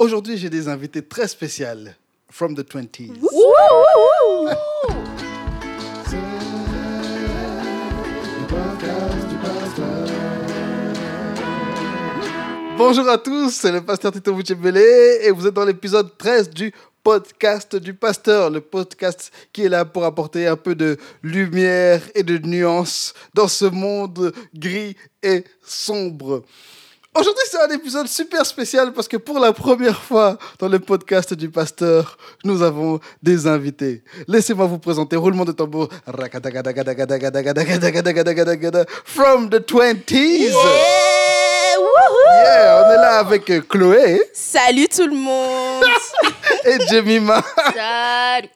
Aujourd'hui, j'ai des invités très spéciales from the 20s. Bonjour à tous, c'est le pasteur Tito Bouchebele et vous êtes dans l'épisode 13 du podcast du pasteur, le podcast qui est là pour apporter un peu de lumière et de nuance dans ce monde gris et sombre. Aujourd'hui, c'est un épisode super spécial parce que pour la première fois dans le podcast du pasteur, nous avons des invités. Laissez-moi vous présenter roulement de tambour from the 20s. Yeah, on est là avec euh, Chloé Salut tout le monde. et Jemima. Salut.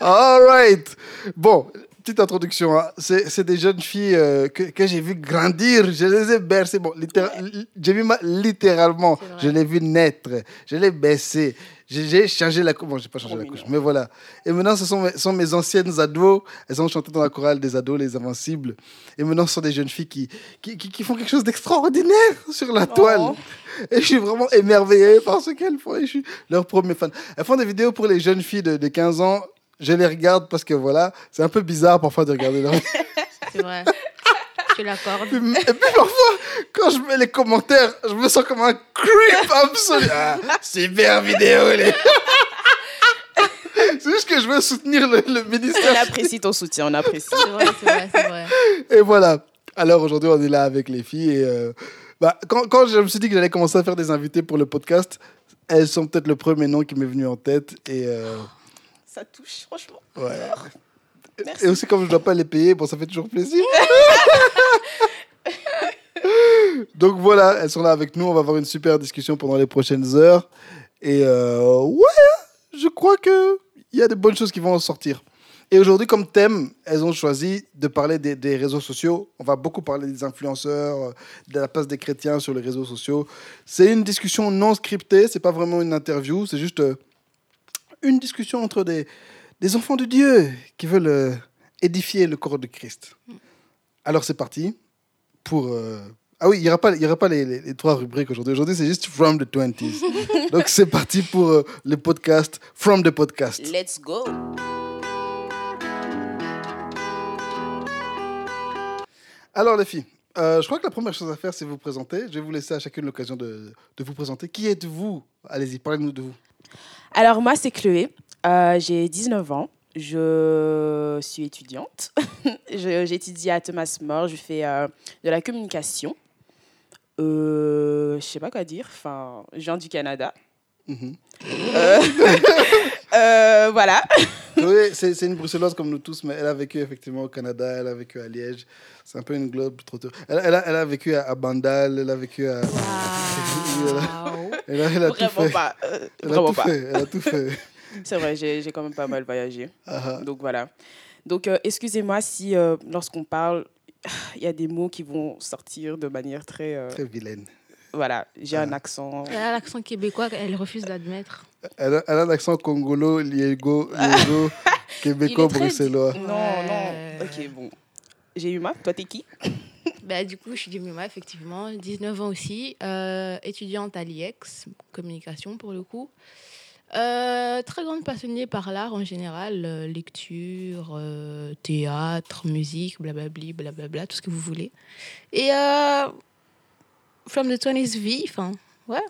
All right. Bon, petite introduction. hein. C'est des jeunes filles euh, que, que j'ai vu grandir. Je les ai bercées. Bon, littéra- li- Jemima, littéralement, je l'ai vu naître. Je l'ai baissé. J'ai j'ai changé la couche. Bon, j'ai pas changé la couche, mais voilà. Et maintenant, ce sont mes, sont mes anciennes ados. Elles ont chanté dans la chorale des ados, les invincibles. Et maintenant, ce sont des jeunes filles qui, qui, qui- qui font quelque chose d'extraordinaire sur la toile. Et je suis vraiment émerveillé par ce qu'elles font. Et je suis leur premier fan. Elles font des vidéos pour les jeunes filles de, de 15 ans. Je les regarde parce que voilà, c'est un peu bizarre parfois de regarder leur C'est vrai. Je l'accorde. Et puis parfois, quand je mets les commentaires, je me sens comme un creep absolu. Ah, super vidéo, les. C'est juste que je veux soutenir le, le On ministère. apprécie ton soutien, on apprécie. C'est vrai, c'est vrai, c'est vrai. Et voilà. Alors aujourd'hui, on est là avec les filles. Et euh, bah, quand, quand je me suis dit que j'allais commencer à faire des invités pour le podcast, elles sont peut-être le premier nom qui m'est venu en tête. Et, euh, Ça touche, franchement. ouais. Merci. et aussi, comme je ne dois pas les payer, bon, ça fait toujours plaisir. Donc voilà, elles sont là avec nous. On va avoir une super discussion pendant les prochaines heures. Et euh, ouais, je crois qu'il y a de bonnes choses qui vont en sortir. Et aujourd'hui, comme thème, elles ont choisi de parler des, des réseaux sociaux. On va beaucoup parler des influenceurs, euh, de la place des chrétiens sur les réseaux sociaux. C'est une discussion non scriptée, c'est pas vraiment une interview, c'est juste euh, une discussion entre des, des enfants de Dieu qui veulent euh, édifier le corps de Christ. Alors c'est parti pour... euh, Ah oui, il n'y aura pas, il y aura pas les, les- les trois rubriques aujourd'hui. Aujourd'hui, c'est juste From the 20s. Donc c'est parti pour euh, le podcast From the Podcast. Let's go. Alors les filles, euh, je crois que la première chose à faire, c'est vous présenter. Je vais vous laisser à chacune l'occasion de, de vous présenter. Qui êtes-vous? Allez-y, parlez-nous de vous. Alors moi, c'est Chloé. Euh, J'ai 19 ans. Je suis étudiante. J'étudie à Thomas More. Je fais euh, de la communication. Euh, je sais pas quoi dire. Enfin, je viens du Canada. Mhm. Euh, euh, voilà. Chloé, c'est c'est une bruxelloise comme nous tous, mais elle a vécu effectivement au Canada, elle a vécu à Liège. C'est un peu une globe trop Elle, elle, a, elle a vécu à, à Bandal, elle a vécu à... Elle a, elle a tout Vraiment fait. pas. euh, Elle a vraiment tout pas. fait. Elle a tout fait. C'est vrai, j'ai j'ai quand même pas mal voyagé. Ah, ah. Donc voilà. Donc euh, excusez-moi si euh, lorsqu'on parle, il y a des mots qui vont sortir de manière très... euh, Très vilaine. Voilà, j'ai un accent. Elle a l'accent québécois qu'elle refuse d'admettre. Elle a, elle a un accent congolo, liégo, liégo, québécois, très- bruxellois. Non, Ouais. non. Ok, bon. J'ai eu ma. Toi, t'es qui? Bah, du coup, je suis Jemima, effectivement. 19 ans aussi. euh, étudiante à l'IEX, communication pour le coup. Euh, très grande passionnée par l'art en général, euh, lecture, euh, théâtre, musique, blablabli, blablabla, tout ce que vous voulez. Et euh, From the 20s V, enfin, ouais.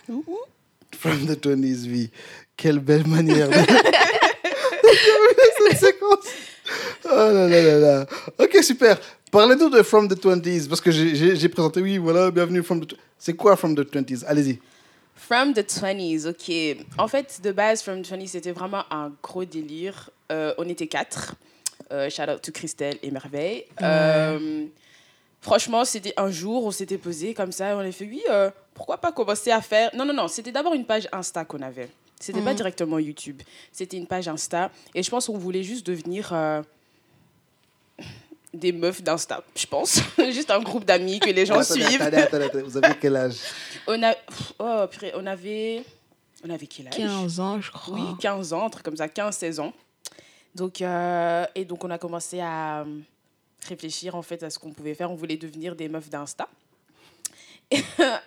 From the 20s V. Quelle belle manière de... de cette séquence. Oh là là là là. Ok, super. Parlez-nous de From the 20s, parce que j'ai présenté, oui, voilà, bienvenue From the... C'est quoi From the 20s Allez-y. From the 20s, ok. En fait, de base, From the 20s, c'était vraiment un gros délire. Euh, on était quatre. Euh, shout out to Christelle et Merveille. Euh, franchement, c'était un jour, on s'était posé comme ça, et on a fait, oui, euh, pourquoi pas commencer à faire. Non, non, non, c'était d'abord une page Insta qu'on avait. C'était pas Mhm. directement YouTube. C'était une page Insta. Et je pense qu'on voulait juste devenir. euh, des meufs d'Insta, je pense. Juste un groupe d'amis que les gens Attendez, suivent. attendez, attendez, attendez. Vous avez quel âge? On a, oh, purée, on avait, on avait quel âge? 15 ans, je crois. Oui, 15 ans, un truc comme ça, 15-16 ans. Donc, euh, et donc, on a commencé à euh, réfléchir en fait à ce qu'on pouvait faire. On voulait devenir des meufs d'Insta.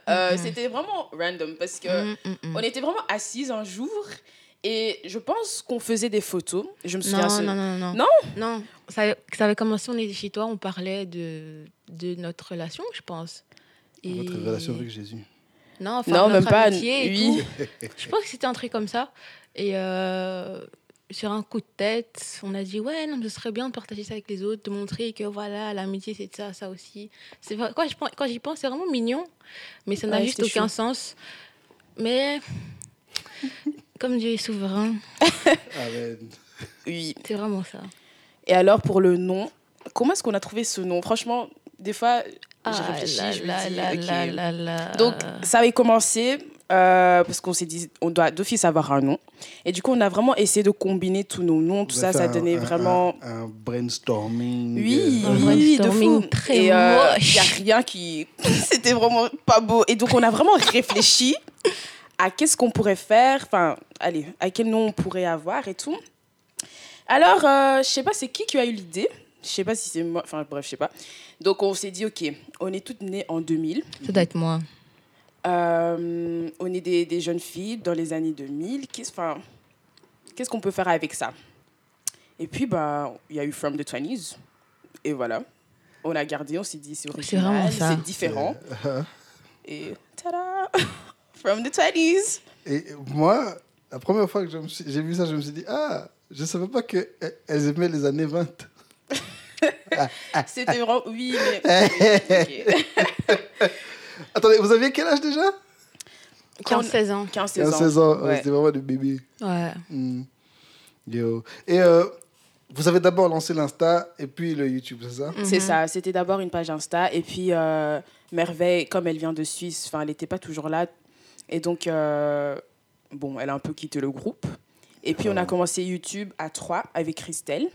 Euh, Mhm. C'était vraiment random parce que on était vraiment assises un jour et je pense qu'on faisait des photos. Je me souviens. Non, ce- non, non, non. Non Non, ça, ça avait commencé, on était chez toi, on parlait de, de notre relation, je pense. Et- Votre relation avec Jésus. Non, enfin, Non, notre même pas, oui. tout. Je pense que c'était un truc comme ça. Et euh, sur un coup de tête, on a dit ouais, non, ce serait bien de partager ça avec les autres, de montrer que voilà, l'amitié c'est ça, ça aussi. C'est quand je pense- quand j'y pense, c'est vraiment mignon, mais ça n'a Ouais, juste aucun chou. sens. Mais comme Dieu est souverain, Amen. Oui. c'est vraiment ça. Et alors pour le nom, comment est-ce qu'on a trouvé ce nom? Franchement, des fois, je Ah réfléchis, là je me là dis, là ok. là là là. Donc, ça avait commencé euh, parce qu'on s'est dit, on doit d'office avoir un nom. Et du coup, on a vraiment essayé de combiner tous nos noms, tout ça, ça donnait un- vraiment. Un, un brainstorming. Oui, euh, Un oui, oui, de brainstorming fou. très Et euh, moche. il n'y a rien qui. C'était vraiment pas beau. Et donc, on a vraiment réfléchi à qu'est-ce qu'on pourrait faire, enfin, allez, à quel nom on pourrait avoir et tout. Alors, euh, je sais pas, c'est qui qui a eu l'idée? Je sais pas si c'est moi, enfin, bref, je sais pas. Donc, on s'est dit, OK, on est toutes nées en 2000. Ça doit être moi. Euh, on est des, des jeunes filles dans les années 2000. Qu'est-ce enfin, qu'est-ce qu'on peut faire avec ça? Et puis, bah, il y a eu From the 20s. Et voilà. On a gardé, on s'est dit, c'est original, ça. c'est différent. euh, Et tada From the 20s Et moi, la première fois que je me suis- j'ai vu ça, je me suis dit, ah, je savais pas qu'elles aimaient les années 20. C'était vraiment. Oui, mais. Attendez, vous aviez quel âge déjà Quand- 15-16 ans. 15, 15, 16 ans. 16 ans. ouais. C'était vraiment des bébés. Ouais. Hmm. Yo. Et euh, vous avez d'abord lancé l'Insta et puis le YouTube, c'est ça C'est Mhm. ça. C'était d'abord une page Insta. Et puis, euh, Merveille, comme elle vient de Suisse, enfin, elle n'était pas toujours là. Et donc, euh, bon, elle a un peu quitté le groupe. Et puis, on a commencé YouTube à trois avec Christelle.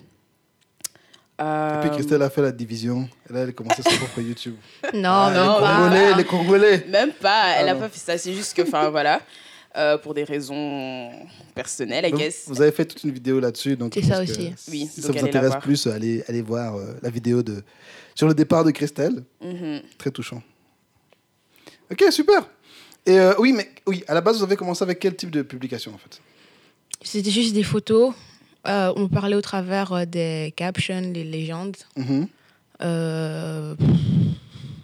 Et Euh, puis Christelle a fait la division. Et là, elle a commencé son propre YouTube. Non, Ah, mais les non, pas. Congolais, les Congolais. Même pas. Elle Ah n'a non. pas fait ça. C'est juste que, enfin, voilà. euh, pour des raisons personnelles, I guess. Vous avez fait toute une vidéo là-dessus. donc C'est ça aussi. Oui, Si donc ça vous intéresse voir. plus, allez, allez voir euh, la vidéo de, sur le départ de Christelle. Mhm. Très touchant. Ok, super. Et euh, oui, mais oui, à la base, vous avez commencé avec quel type de publication en fait? C'était juste des photos. Euh, on parlait au travers euh, des captions, les légendes. Mhm. Euh,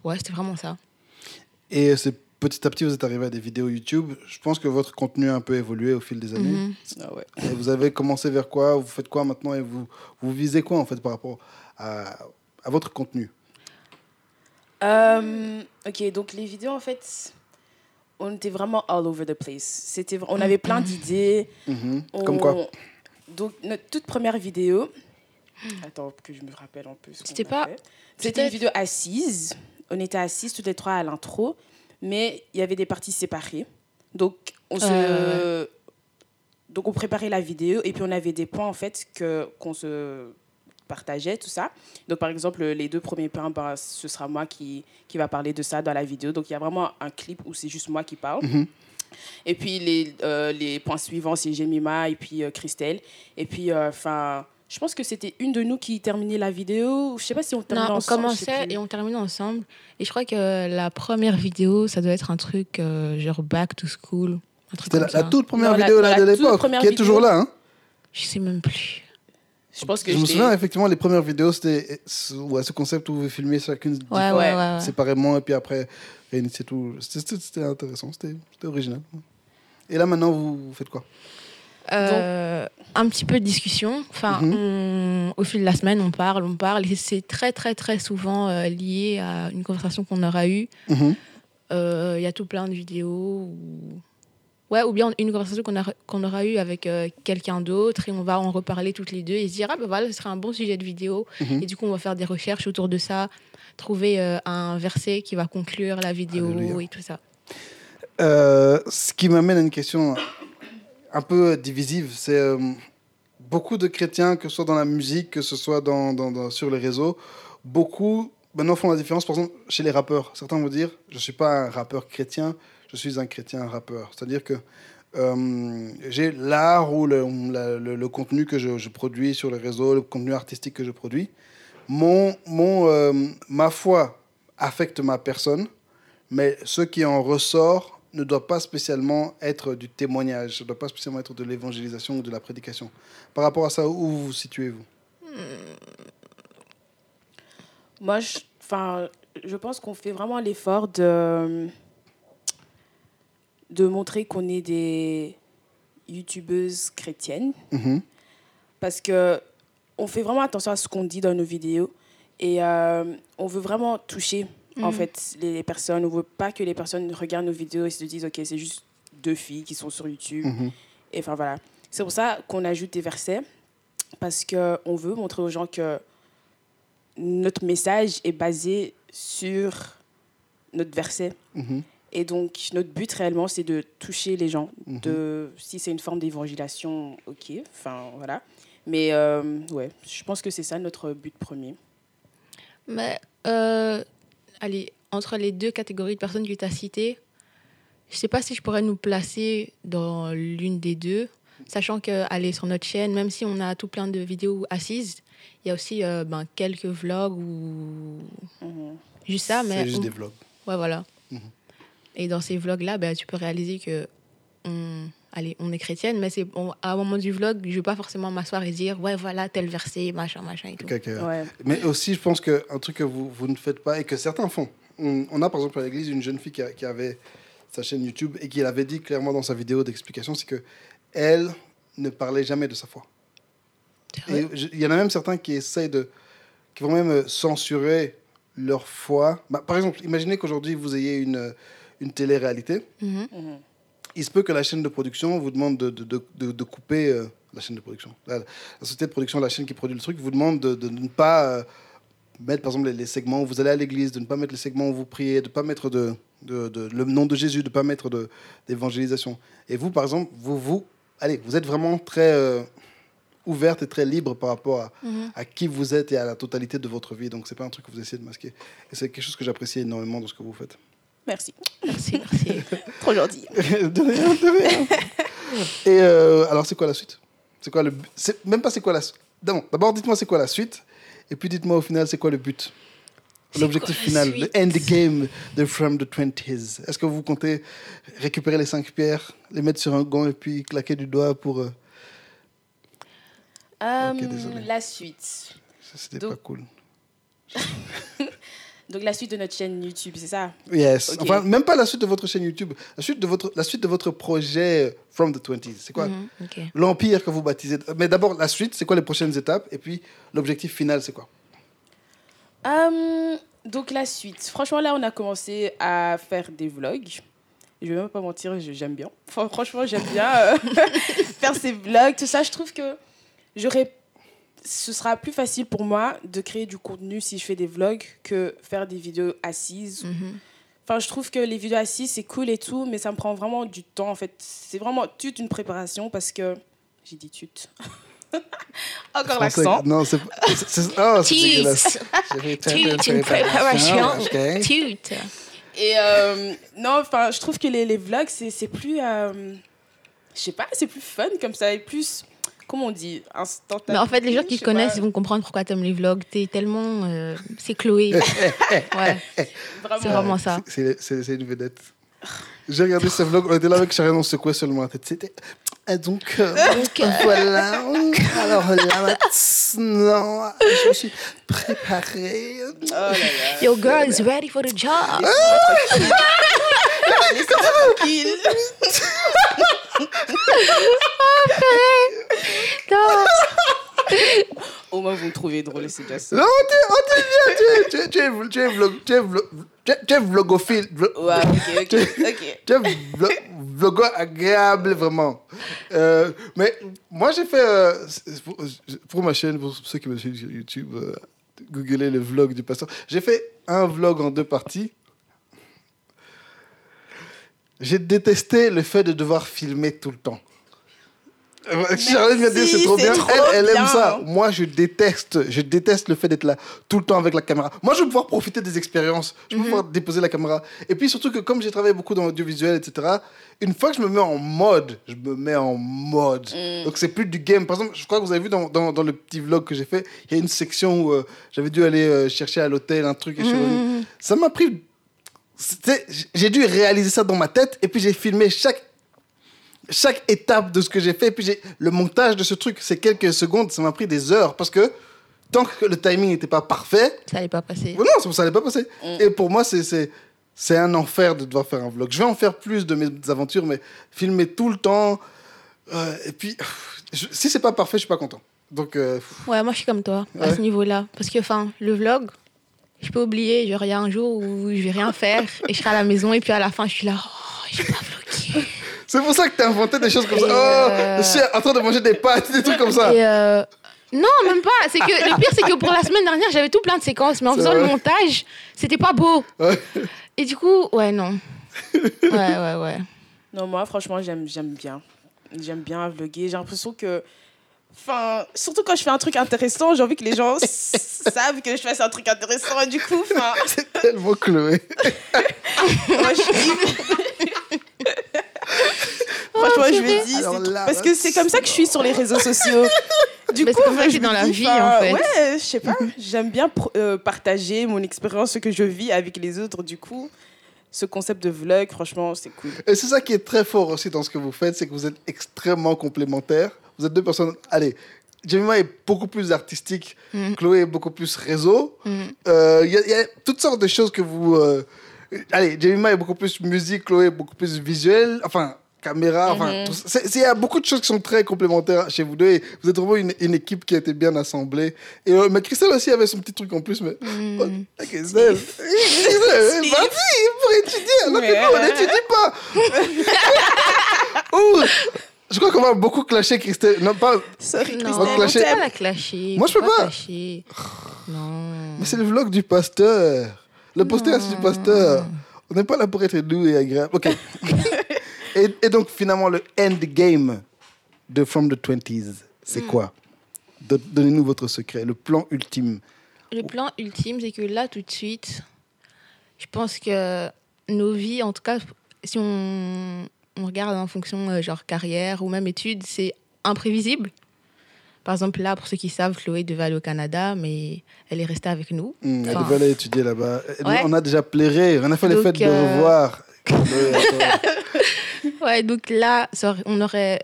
Ouais, c'était vraiment ça. Et c'est petit à petit, vous êtes arrivé à des vidéos YouTube. Je pense que votre contenu a un peu évolué au fil des années. Mhm. Ah ouais. Et vous avez commencé vers quoi? Vous faites quoi maintenant? Et vous, vous visez quoi en fait par rapport à, à votre contenu? Euh, ok, donc les vidéos, en fait, on était vraiment all over the place. C'était, on avait plein d'idées. Mhm. On- Comme quoi? Donc, notre toute première vidéo. Attends, que je me rappelle un peu. C'était a pas-. C'était une vidéo assise. On était assises toutes les trois à l'intro, mais il y avait des parties séparées. Donc, on se. Euh, Donc, on préparait la vidéo et puis on avait des points, en fait, que, qu'on se partageait, tout ça. Donc, par exemple, les deux premiers points, ben, ce sera moi qui, qui va parler de ça dans la vidéo. Donc, il y a vraiment un clip où c'est juste moi qui parle. Mhm. Et puis, les, euh, les points suivants, c'est Jemima et puis euh, Christelle. Et puis, enfin, je pense que c'était une de nous qui terminait la vidéo. Je sais pas si on terminait Non, on ensemble. commençait et on terminait ensemble. Et je crois que la première vidéo, ça doit être un truc euh, genre back to school. C'était la, la toute première Non, la- vidéo la là, de toute l'époque, qui est vidéo. toujours là. Hein Je sais même plus. Je pense que je me souviens effectivement, les premières vidéos, c'était ce, ouais, ce concept où vous filmiez chacune Ouais, ouais, Ouais. ouais. ouais. séparément et puis après réunissez tout. C'était- intéressant, c'était original. Et là maintenant, vous, vous faites quoi? Euh, un petit peu de discussion. Enfin, Mhm. on- au fil de la semaine, on parle, on parle. Et c'est très, très, très souvent euh, lié à une conversation qu'on aura eue. Mhm. Euh, Il y a tout plein de vidéos. Ou... Ouais, ou bien une conversation qu'on aura, qu'on aura eue avec euh, quelqu'un d'autre et on va en reparler toutes les deux et se dire, ah ben voilà, ce serait un bon sujet de vidéo. Mhm. Et du coup, on va faire des recherches autour de ça, trouver euh, un verset qui va conclure la vidéo Alléluia. et tout ça. Euh, ce qui m'amène à une question un peu divisive, c'est beaucoup de chrétiens, que ce soit dans la musique, que ce soit dans, dans- dans- sur les réseaux, beaucoup maintenant font la différence, par exemple, chez les rappeurs. Certains vont dire, je ne suis pas un rappeur chrétien, je suis un chrétien rappeur. C'est-à-dire que euh, j'ai l'art ou le, le- contenu que je, je produis sur les réseaux, le contenu artistique que je produis. Mon, mon, euh, ma foi affecte ma personne, mais ce qui en ressort ne doit pas spécialement être du témoignage, ne doit pas spécialement être de l'évangélisation ou de la prédication. Par rapport à ça, où vous vous situez-vous? Moi, je, je pense qu'on fait vraiment l'effort de, de montrer qu'on est des youtubeuses chrétiennes. Mhm. Parce que on fait vraiment attention à ce qu'on dit dans nos vidéos. Et euh, on veut vraiment toucher, en Mhm. fait, les, les personnes. On veut pas que les personnes regardent nos vidéos et se disent, OK, c'est juste deux filles qui sont sur YouTube. Mhm. Et enfin, voilà. C'est pour ça qu'on ajoute des versets. Parce qu'on veut montrer aux gens que notre message est basé sur notre verset. Et donc, notre but réellement, c'est de toucher les gens. Mhm. De, si c'est une forme d'évangélisation, ok. Enfin, voilà. Mais euh, ouais, je pense que c'est ça notre but premier. Mais, euh, allez, entre les deux catégories de personnes que tu as citées, je sais pas si je pourrais nous placer dans l'une des deux, sachant que, allez, sur notre chaîne, même si on a tout plein de vidéos assises, il y a aussi euh, ben, quelques vlogs ou Mhm. juste ça, mais C'est juste on- des vlogs. ouais, voilà. Mhm. Et dans ces vlogs-là, ben, tu peux réaliser que on, allez, on est chrétienne, mais c'est on- à un moment du vlog, je vais pas forcément m'asseoir et dire ouais voilà tel verset, machin, machin et tout. Ouais. Mais aussi, je pense qu'un truc que vous, vous ne faites pas et que certains font. On, on a par exemple à l'église une jeune fille qui, a- qui avait sa chaîne YouTube et qui l'avait dit clairement dans sa vidéo d'explication c'est que elle ne parlait jamais de sa foi. Il y en a même certains qui essayent de. qui vont même censurer leur foi. Bah, par exemple, imaginez qu'aujourd'hui vous ayez une, euh, une télé-réalité. Mhm. Il se peut que la chaîne de production vous demande de, de, de, de- de couper euh, la chaîne de production. La, la société de production, la chaîne qui produit le truc, vous demande de, ne pas euh, mettre, par exemple, les, les segments où vous allez à l'église, de ne pas mettre les segments où vous priez, de ne pas mettre de, le nom de Jésus, de ne pas mettre d'évangélisation. Et vous, par exemple, vous, vous, allez, vous êtes vraiment très euh, ouverte et très libre par rapport à, Mhm. à qui vous êtes et à la totalité de votre vie. Donc, c'est pas un truc que vous essayez de masquer. Et c'est quelque chose que j'apprécie énormément dans ce que vous faites. Merci. Merci, merci. Trop gentil. de rien, de rien. Et euh, alors, c'est quoi la suite? C'est quoi le but? Même pas c'est quoi la suite. D'abord, dites-moi c'est quoi la suite. Et puis dites-moi au final, c'est quoi le but? L'objectif final, le endgame de From the 20s. Est-ce que vous comptez récupérer les cinq pierres, les mettre sur un gant et puis claquer du doigt pour. euh, Euh, la suite. ça, C'était Donc- pas cool. Donc, la suite de notre chaîne YouTube, c'est ça? Yes. Ok. Enfin, même pas la suite de votre chaîne YouTube. La suite de votre, la suite de votre projet euh, From the 20s. C'est quoi? Mhm. L'empire que vous baptisez. Mais d'abord, la suite, c'est quoi les prochaines étapes? Et puis, l'objectif final, c'est quoi? Euh, donc la suite. Franchement, là, on a commencé à faire des vlogs. Je vais même pas mentir, je- j'aime bien. Enfin, franchement, j'aime bien euh, faire ces vlogs, tout ça. Je trouve que j'aurais, ce sera plus facile pour moi de créer du contenu si je fais des vlogs que faire des vidéos assises. Mhm. Enfin, je trouve que les vidéos assises, c'est cool et tout, mais ça me prend vraiment du temps, en fait. C'est vraiment toute une préparation parce que... J'ai dit toute. Encore l'accent. Non, c'est oh, c'est Toute une préparation. ok. Toute. Et euh, non, enfin, je trouve que les, les vlogs, c'est c'est plus. euh, je sais pas, c'est plus fun comme ça et plus. Comment on dit Instantané? Mais en fait, les gens qui connaissent, ils vont comprendre pourquoi t'aimes les vlogs. T'es tellement. euh, c'est Chloé. ouais, Vraiment. c'est vraiment ça. C'est- C'est c'est une vedette. J'ai regardé ce vlog, on était là avec Sharon, on secouait seulement la tête. C'était. Et donc, euh, Donc, euh, voilà. Alors là, maintenant, je me suis préparée. Oh là là. Your girl is ready for the job? Tranquille. Non. Au moins, vous me trouvez drôle, c'est déjà ça. Non, oh, tu es- tu es- tu tu es vlog- tu es vlog- tu es- vlogophile. vlo- Ouais, ok, ok, ok. Tu es vlo- vlogueur agréable, vraiment. Euh, mais moi, j'ai fait. euh, pour, pour ma chaîne, pour ceux qui me suivent sur YouTube, euh, googlez le vlog du pasteur. J'ai fait un vlog en deux parties. J'ai détesté le fait de devoir filmer tout le temps. Euh, Charlotte m'a dit Merci, c'est trop bien. trop elle, elle aime ça. Moi, je déteste. Je déteste le fait d'être là tout le temps avec la caméra. Moi, je veux pouvoir profiter des expériences. Je veux pouvoir déposer la caméra. Et puis surtout que comme j'ai travaillé beaucoup dans l'audiovisuel, etc. Une fois que je me mets en mode, je me mets en mode. Donc c'est plus du game. Par exemple, je crois que vous avez vu dans, dans, dans le petit vlog que j'ai fait, il y a une section où euh, j'avais dû aller euh, chercher à l'hôtel un truc. Et revenu. Ça m'a pris j'ai dû réaliser ça dans ma tête et puis j'ai filmé chaque chaque étape de ce que j'ai fait et puis le montage de ce truc c'est quelques secondes ça m'a pris des heures parce que tant que le timing n'était pas parfait Ça allait pas passer. non ça n'allait pas passer. Et pour moi c'est un enfer de devoir faire un vlog. Je vais en faire plus de mes aventures mais filmer tout le temps euh, et puis je- si c'est pas parfait je suis pas content. Donc euh, Ouais, moi je suis comme toi à ce niveau-là. Parce que, enfin, le vlog, je peux oublier, genre, il y a un jour où je vais rien faire et je serai à la maison et puis à la fin, je suis là, oh, j'ai pas vlogué. c'est pour ça que t'as inventé des choses comme ça oh euh, je suis en train de manger des pâtes des trucs comme ça Et euh, non, même pas. C'est que le pire, c'est que pour la semaine dernière, j'avais tout plein de séquences, mais en faisant le montage, c'était pas beau. Ouais. Et du coup, ouais, non. Ouais, ouais, ouais. Non, moi, franchement, j'aime, j'aime bien. J'aime bien vlogger. J'ai l'impression que. Enfin, surtout quand je fais un truc intéressant, j'ai envie que les gens savent que je fasse un truc intéressant. Du coup, enfin, c'est tellement Chloé moi, je suis. Franchement, je me dis. Alors c'est- là, parce que c'est comme ça que je suis sur les réseaux sociaux. Du Mais coup, c'est comme ça que je t'es dans la dis, vie, en fait. Ouais, je sais pas. J'aime bien euh, partager mon expérience, ce que je vis avec les autres. Du coup, ce concept de vlog, franchement, c'est cool. Et c'est ça qui est très fort aussi dans ce que vous faites, c'est que vous êtes extrêmement complémentaires. Vous êtes deux personnes. Allez, Jemima est beaucoup plus artistique, Mm. Chloé est beaucoup plus réseau. Mm. Euh, Il y, a- il y a toutes sortes de choses que vous. euh, Allez, Jemima est beaucoup plus musique, Chloé est beaucoup plus visuel. Enfin, caméra. Enfin, il y a beaucoup de choses qui sont très complémentaires chez vous deux. Et vous êtes vraiment une, une équipe qui a été bien assemblée. Et, euh, mais Christelle aussi avait son petit truc en plus. Mais Mm. Oh, Christelle, Christelle, Steve. vas-y pour étudier. Alors que Mais- nous, on n'étudie pas. Ouh, je crois qu'on va beaucoup clasher Christelle. Non, pas. Sorry, Non, va Christelle, clasher. on on peut t'aime. pas la clasher. Moi, je peux pas. Non. Mais c'est le vlog du pasteur. Le podcast du pasteur. On n'est pas là pour être doux et agréable. Ok. et, et donc, finalement, le endgame de From the 20s, c'est quoi? Do- Donnez-nous votre secret, le plan ultime. Le plan ultime, c'est que là, tout de suite, je pense que nos vies, en tout cas, si on, on regarde en fonction euh, genre carrière ou même études, c'est imprévisible. Par exemple, là, pour ceux qui savent, Chloé devait aller au Canada, mais elle est restée avec nous. Hmm, elle Enfin, devait aller étudier là-bas. Ouais. On a déjà plairé. On a fait les fêtes de euh, revoir. Ouais, donc là, on aurait,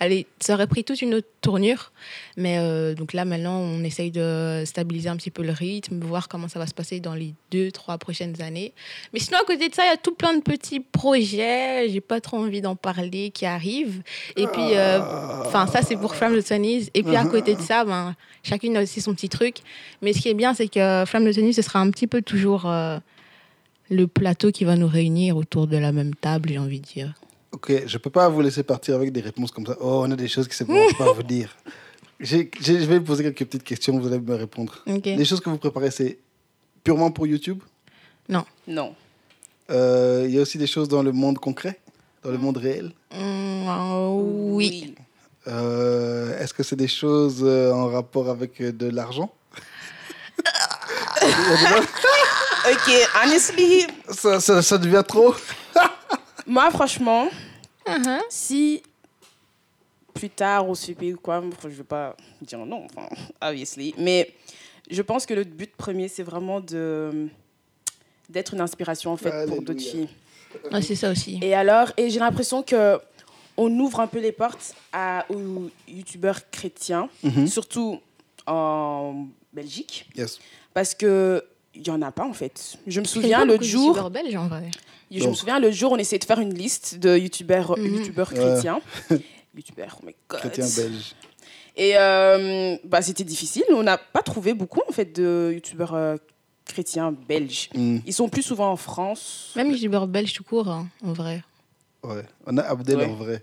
allez, ça aurait pris toute une autre tournure. Mais euh, donc là, maintenant, on essaye de stabiliser un petit peu le rythme, voir comment ça va se passer dans les deux, trois prochaines années. Mais sinon, à côté de ça, il y a tout plein de petits projets. J'ai pas trop envie d'en parler qui arrivent. Et puis, euh, enfin, ça, c'est pour Flamme de Tennis. Et puis, à côté de ça, ben, chacune a aussi son petit truc. Mais ce qui est bien, c'est que Flamme de Tennis, ce sera un petit peu toujours euh, le plateau qui va nous réunir autour de la même table, j'ai envie de dire. Ok, je peux pas vous laisser partir avec des réponses comme ça. Oh, on a des choses qui ne vont pas vous dire. J'ai- j'ai- je vais vous poser quelques petites questions, vous allez me répondre. Ok. Les choses que vous préparez, c'est purement pour YouTube? Non. Non. Euh, Il y a aussi des choses dans le monde concret, dans le monde réel? Mm, euh, oui. Euh, Est-ce que c'est des choses euh, en rapport avec euh, de l'argent? Ok, honestly, ça, ça, ça devient trop moi, franchement, Uh-huh. si plus tard au super ou quoi, je vais pas dire non, enfin, obviously. Mais je pense que le but premier, c'est vraiment de d'être une inspiration en fait pour d'autres filles. Ouais, c'est ça aussi. Et alors, et j'ai l'impression que on ouvre un peu les portes à, aux youtubeurs chrétiens, Mhm. surtout en Belgique, Yes. parce que il y en a pas en fait. Je me souviens l'autre jour, youtubeurs belges, en vrai. Je me souviens le jour on essayait de faire une liste de youtubeurs Mhm. youtubeurs Ouais. chrétiens. youtubeurs, oh my god. Chrétien belge. Et euh, bah, c'était difficile. On n'a pas trouvé beaucoup en fait de youtubeurs euh, chrétiens belges. Hmm, Ils sont plus souvent en France. Même youtubeurs belges tout court, hein, en vrai. ouais. On a Abdel Ouais. en vrai.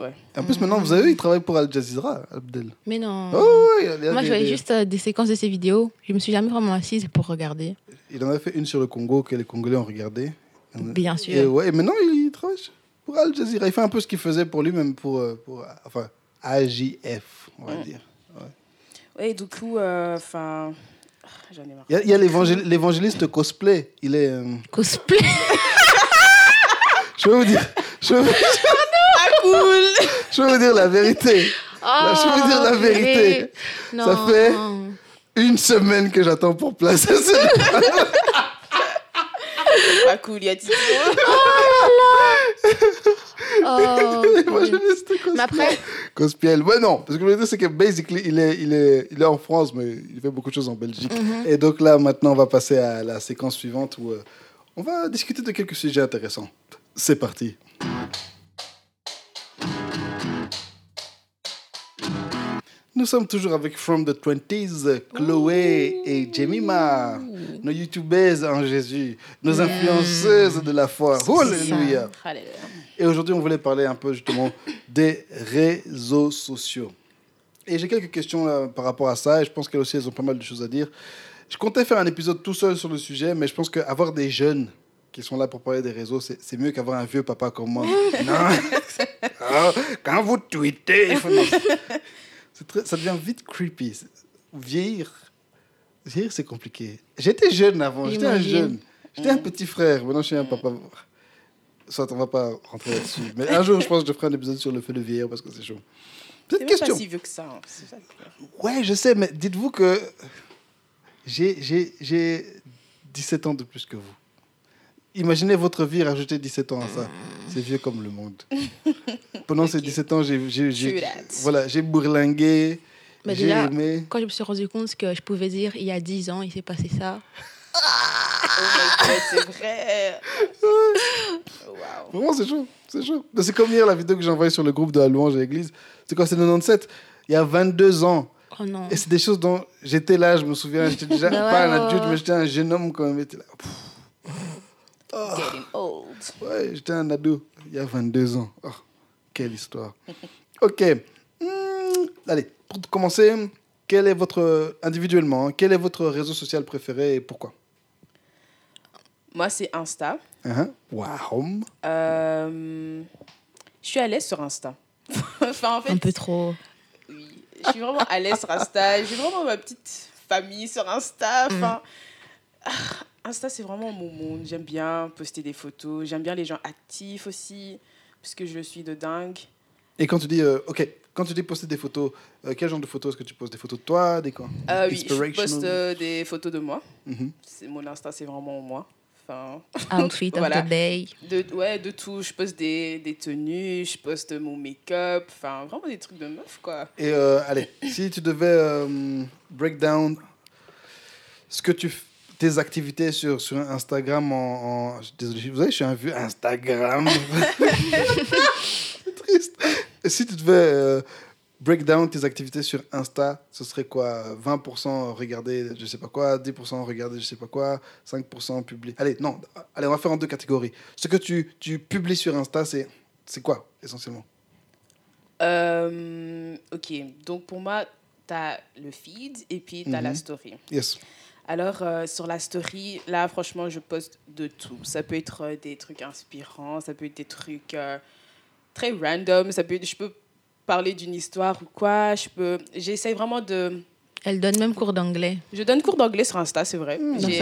Ouais. En plus, maintenant, vous avez vu, il travaille pour Al Jazeera, Abdel. Mais non. Oh, ouais, il y a- Moi, je voyais juste euh, des séquences de ses vidéos. Je me suis jamais vraiment assise pour regarder. Il en a fait une sur le Congo que les Congolais ont regardé. Bien Et sûr. ouais, et maintenant, il travaille pour Al Jazeera. Il fait un peu ce qu'il faisait pour lui, même pour, euh, pour euh, enfin, AJF, on va Mm. dire. Et du coup, euh, enfin, j'en ai marre. Il y a, y a l'évangél- l'évangéliste cosplay. Il est. euh, Cosplay? je vais vous dire. Je vais, Ah cool. je vais vous dire la vérité. Je veux dire la Oh, vérité. purée. Ça Non. fait- Une semaine que j'attends pour placer ce. pas cool, il y a Tito. Oh, Imaginez, c'était mais après, Cospiel. Ouais, non, parce que le truc, c'est que basically, il est, il, est, il est en France, mais il fait beaucoup de choses en Belgique. Mhm. Et donc là, maintenant, on va passer à la séquence suivante où euh, on va discuter de quelques sujets intéressants. C'est parti. Nous sommes toujours avec From the 20s, Chloé et Jemima, nos youtubeuses en Jésus, nos influenceuses de la foi. Alléluia. Et aujourd'hui, on voulait parler un peu justement des réseaux sociaux. Et j'ai quelques questions là, par rapport à ça, et je pense qu'elles aussi, elles ont pas mal de choses à dire. Je comptais faire un épisode tout seul sur le sujet, mais je pense qu'avoir des jeunes qui sont là pour parler des réseaux, c'est mieux qu'avoir un vieux papa comme moi. non, Ah, quand vous tweetez, il faut... très- ça devient vite creepy. Vieillir, vieillir c'est compliqué. J'étais jeune avant, j'étais un jeune. J'étais un petit frère, maintenant je suis un papa. Soit on va pas rentrer là-dessus. Mais un jour, je pense que je ferai un épisode sur le fait de vieillir parce que c'est chaud. C'est Petite question. pas si vieux que ça. hein. Ça. Ouais, je sais, mais dites-vous que j'ai 17 ans de plus que vous. Imaginez votre vie rajouter 17 ans à ça. C'est vieux comme le monde. Pendant ces Ok. 17 ans, j'ai voilà, bourlingué, j'ai aimé. quand je me suis rendu compte que je pouvais dire il y a 10 ans, il s'est passé ça. Oh c'est vrai. Wow. Vraiment, c'est chaud. C'est chaud. C'est comme hier la vidéo que j'ai envoyée sur le groupe de la louange à l'église. C'est quoi C'est 97. Il y a 22 ans. Oh non. Et c'est des choses dont j'étais là, je me souviens. J'étais déjà Bah ouais, pas un adulte, mais j'étais un jeune homme quand même. Là. Getting old. Ouais, j'étais un ado il y a 22 ans. Oh, quelle histoire. Ok. Hmm, allez, pour commencer, quel est votre, individuellement, hein, quel est votre réseau social préféré et pourquoi? Moi, c'est Insta. Hein Wow. Euh, je suis à l'aise sur Insta. enfin, en fait, Un peu trop. oui, je suis vraiment à l'aise sur Insta. J'ai vraiment ma petite famille sur Insta. Enfin, ah, Insta, c'est vraiment mon monde. J'aime bien poster des photos. J'aime bien les gens actifs aussi, parce que je suis de dingue. Et quand tu dis, euh, ok, quand tu dis poster des photos, euh, quel genre de photos? Est-ce que tu postes Des photos de toi Des quoi? Euh, oui, je poste euh, des photos de moi. Mhm. C'est mon Insta, c'est vraiment moi. Enfin, Outfit Voilà. of the day. de, ouais, de tout. Je poste des, des tenues, je poste mon make-up. Enfin, vraiment des trucs de meuf, quoi. Et euh, allez, si tu devais euh, break down ce que tu f- tes activités sur, sur Instagram en, en- désolé, vous savez, je suis un vieux Instagram. C'est triste. Et si tu devais euh, break down tes activités sur Insta, ce serait quoi? 20% regarder je sais pas quoi, 10% regarder je sais pas quoi, 5% publier. Allez, non, allez, on va faire en deux catégories. Ce que tu, tu publies sur Insta, c'est c'est quoi essentiellement? Euh, ok, donc pour moi, tu as le feed et puis tu as la Mhm. story. Yes. Alors, euh, sur la story, là, franchement, je poste de tout. Ça peut être euh, des trucs inspirants, ça peut être des trucs euh, très random, ça peut être- je peux parler d'une histoire ou quoi. Je peux, j'essaie vraiment de. Elle donne même cours d'anglais. Je donne cours d'anglais sur Insta, c'est vrai. Dans J'ai,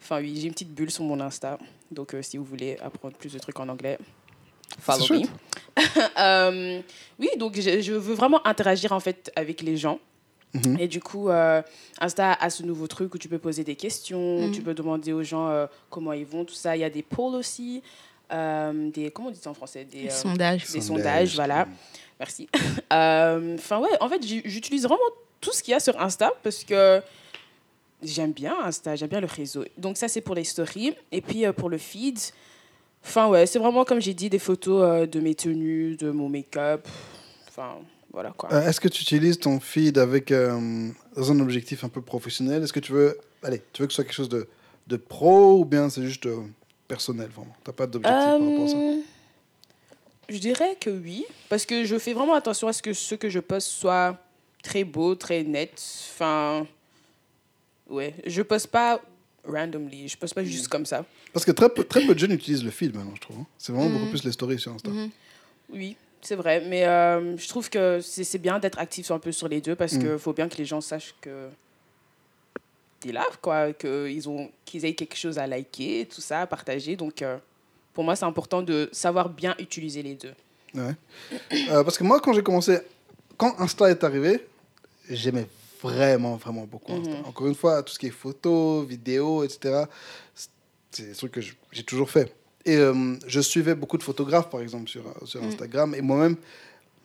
Enfin, oui, j'ai une petite bulle sur mon Insta. Donc, si vous voulez apprendre plus de trucs en anglais, follow me. Oui, donc je, je veux vraiment interagir en fait avec les gens. Mhm. Et du coup, euh, Insta a ce nouveau truc où tu peux poser des questions, Mhm. tu peux demander aux gens euh, comment ils vont, tout ça. Il y a des polls aussi, euh, des comment on dit ça en français, des, euh, sondages. des sondages, voilà. Merci. Euh, Enfin ouais, en fait, j'u- j'utilise vraiment tout ce qu'il y a sur Insta parce que j'aime bien Insta, j'aime bien le réseau. Donc ça, c'est pour les stories. Et puis euh, pour le feed, enfin ouais, c'est vraiment comme j'ai dit, des photos euh, de mes tenues, de mon make-up. Enfin voilà quoi. Euh, Est-ce que tu utilises ton feed avec euh, dans un objectif un peu professionnel? Est-ce que tu veux, allez, tu veux que ce soit quelque chose de, de pro ou bien c'est juste euh, personnel vraiment? T'as pas d'objectif par rapport à ça? Euh, Je dirais que oui, parce que je fais vraiment attention à ce que ce que je poste soit très beau, très net. Enfin, ouais, je poste pas randomly, je poste pas juste comme ça. Parce que très peu, très peu de jeunes utilisent le feed maintenant, je trouve. hein. C'est vraiment beaucoup plus les stories sur Insta. Mhm. Oui, c'est vrai, mais euh, je trouve que c'est c'est bien d'être actif un peu sur les deux parce Mm. qu'il faut bien que les gens sachent que t'es là, quoi, qu'ils ont qu'ils aient quelque chose à liker, tout ça, à partager. Donc, euh, pour moi, c'est important de savoir bien utiliser les deux. Ouais. Euh, parce que moi, quand j'ai commencé, quand Insta est arrivé, j'aimais vraiment, vraiment beaucoup Insta. Mhm. Encore une fois, tout ce qui est photos, vidéos, etc. c'est des trucs que j'ai toujours fait. Et euh, je suivais beaucoup de photographes, par exemple, sur, sur Mm. Instagram. Et moi-même,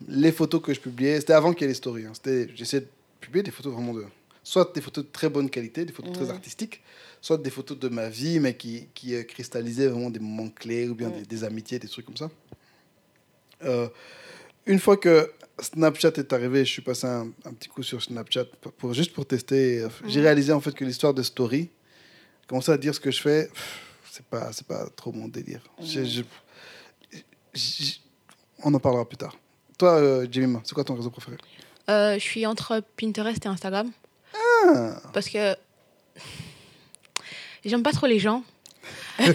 les photos que je publiais, c'était avant qu'il y ait les stories. hein. J'essayais de publier des photos vraiment de. Soit des photos de très bonne qualité, des photos très artistiques, soit des photos de ma vie, mais qui, qui euh, cristallisaient vraiment des moments clés ou bien des, des amitiés, des trucs comme ça. Euh, une fois que Snapchat est arrivé, je suis passé un, un petit coup sur Snapchat pour, pour- juste pour tester. J'ai réalisé en fait que l'histoire de story, commencer à dire ce que je fais, pff, c'est pas c'est pas trop mon délire. Je- je- je- on en parlera plus tard. Toi, euh, Jimmy, c'est quoi ton réseau préféré? Euh, je suis entre Pinterest et Instagram. Ah. Parce que j'aime pas trop les gens.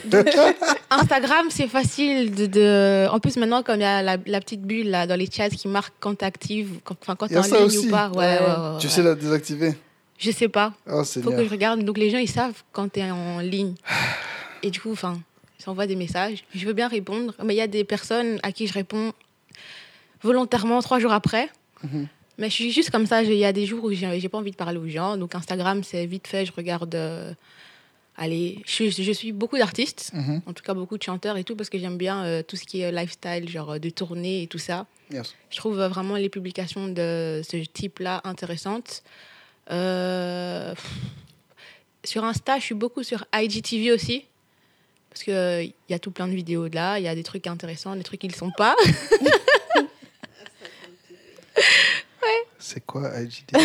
Donc, Instagram, c'est facile de, de- En plus, maintenant, comme il y a la, la petite bulle là, dans les chats qui marque quand tu actives, quand, quand tu en ligne aussi. ou pas. Ouais, Ouais. ouais, ouais, Tu sais la désactiver? Je sais pas. Oh, faut que je regarde. Donc les gens, ils savent quand tu es en ligne. Et du coup, enfin, ils s'envoient des messages. Je veux bien répondre, mais il y a des personnes à qui je réponds volontairement trois jours après. Mhm. Mais je suis juste comme ça. Il y a des jours où j'ai pas envie de parler aux gens. Donc Instagram, c'est vite fait. Je regarde. euh, allez, je, suis- je suis beaucoup d'artistes, Mhm. en tout cas beaucoup de chanteurs et tout, parce que j'aime bien euh, tout ce qui est lifestyle, genre euh, de tournée et tout ça. Yes. Je trouve euh, vraiment les publications de ce type-là intéressantes. Pff, sur Insta, je suis beaucoup sur IGTV aussi. Parce qu'il y a tout plein de vidéos de là, il y a des trucs intéressants, des trucs qui ne le sont pas. C'est quoi IGTV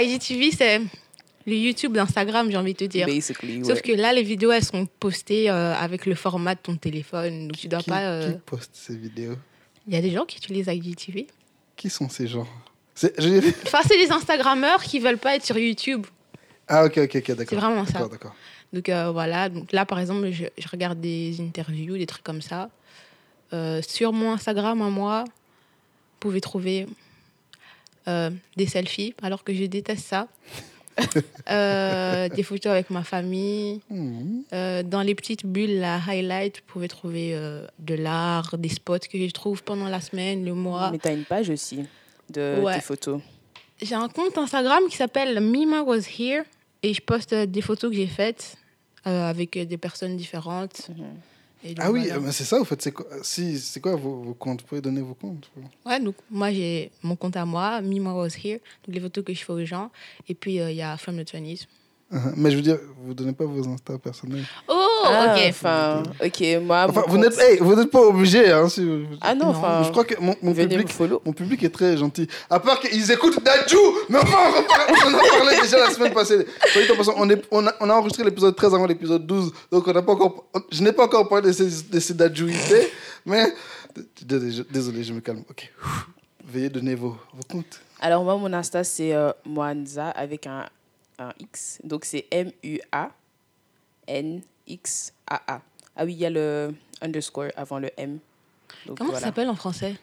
IGTV, c'est le YouTube d'Instagram, j'ai envie de te dire. Basically, Sauf ouais. que là, les vidéos, elles sont postées euh, avec le format de ton téléphone. Donc tu dois qui, pas. euh, qui poste ces vidéos? Il y a des gens qui utilisent IGTV. Qui sont ces gens? C'est- Enfin, c'est les Instagrammeurs qui veulent pas être sur YouTube. Ah, ok, ok, ok, d'accord. C'est vraiment ça. D'accord, d'accord. Donc euh, voilà, donc là par exemple, je, je regarde des interviews, des trucs comme ça. Euh, sur mon Instagram, à moi, vous pouvez trouver euh, des selfies, alors que je déteste ça. Des photos avec ma famille. Euh, dans les petites bulles, la highlight, vous pouvez trouver de l'art, des spots que je trouve pendant la semaine, le mois. Mais t'as une page aussi de Ouais. tes photos. J'ai un compte Instagram qui s'appelle Mima Was Here et je poste des photos que j'ai faites euh, avec des personnes différentes. Mhm. Et Ah oui, voilà. euh, c'est ça, en fait. C'est quoi, si, c'est quoi vos, vos comptes? Vous pouvez donner vos comptes Ouais, donc moi j'ai mon compte à moi, Was Here, donc les photos que je fais aux gens. Et puis euh, il y a From the 20s. Mais je veux dire, vous donnez pas vos Insta personnels. Oh, Ah, ok. Enfin, ok, moi. Enfin, vous compte- n'êtes hey, vous n'êtes pas obligé. Hein, si vous- Ah non, enfin. je crois que mon, mon venez public, me follow. mon public est très gentil. À part qu'ils écoutent Dadju, mais on, va en reparler- on en a parlé déjà la semaine passée. On, est, on, a, on a enregistré l'épisode 13 avant l'épisode 12, donc on n'a pas encore, on- je n'ai pas encore parlé de ces, de ces mais désolé, désolé, je me calme. Ok, veuillez donner vos, vos comptes. Alors, moi, mon Insta, c'est euh, Moanza avec un, un X. Donc, c'est M-U-A-N-X-A-A. Ah oui, il y a le underscore avant le M. Donc, Comment ça s'appelle en français?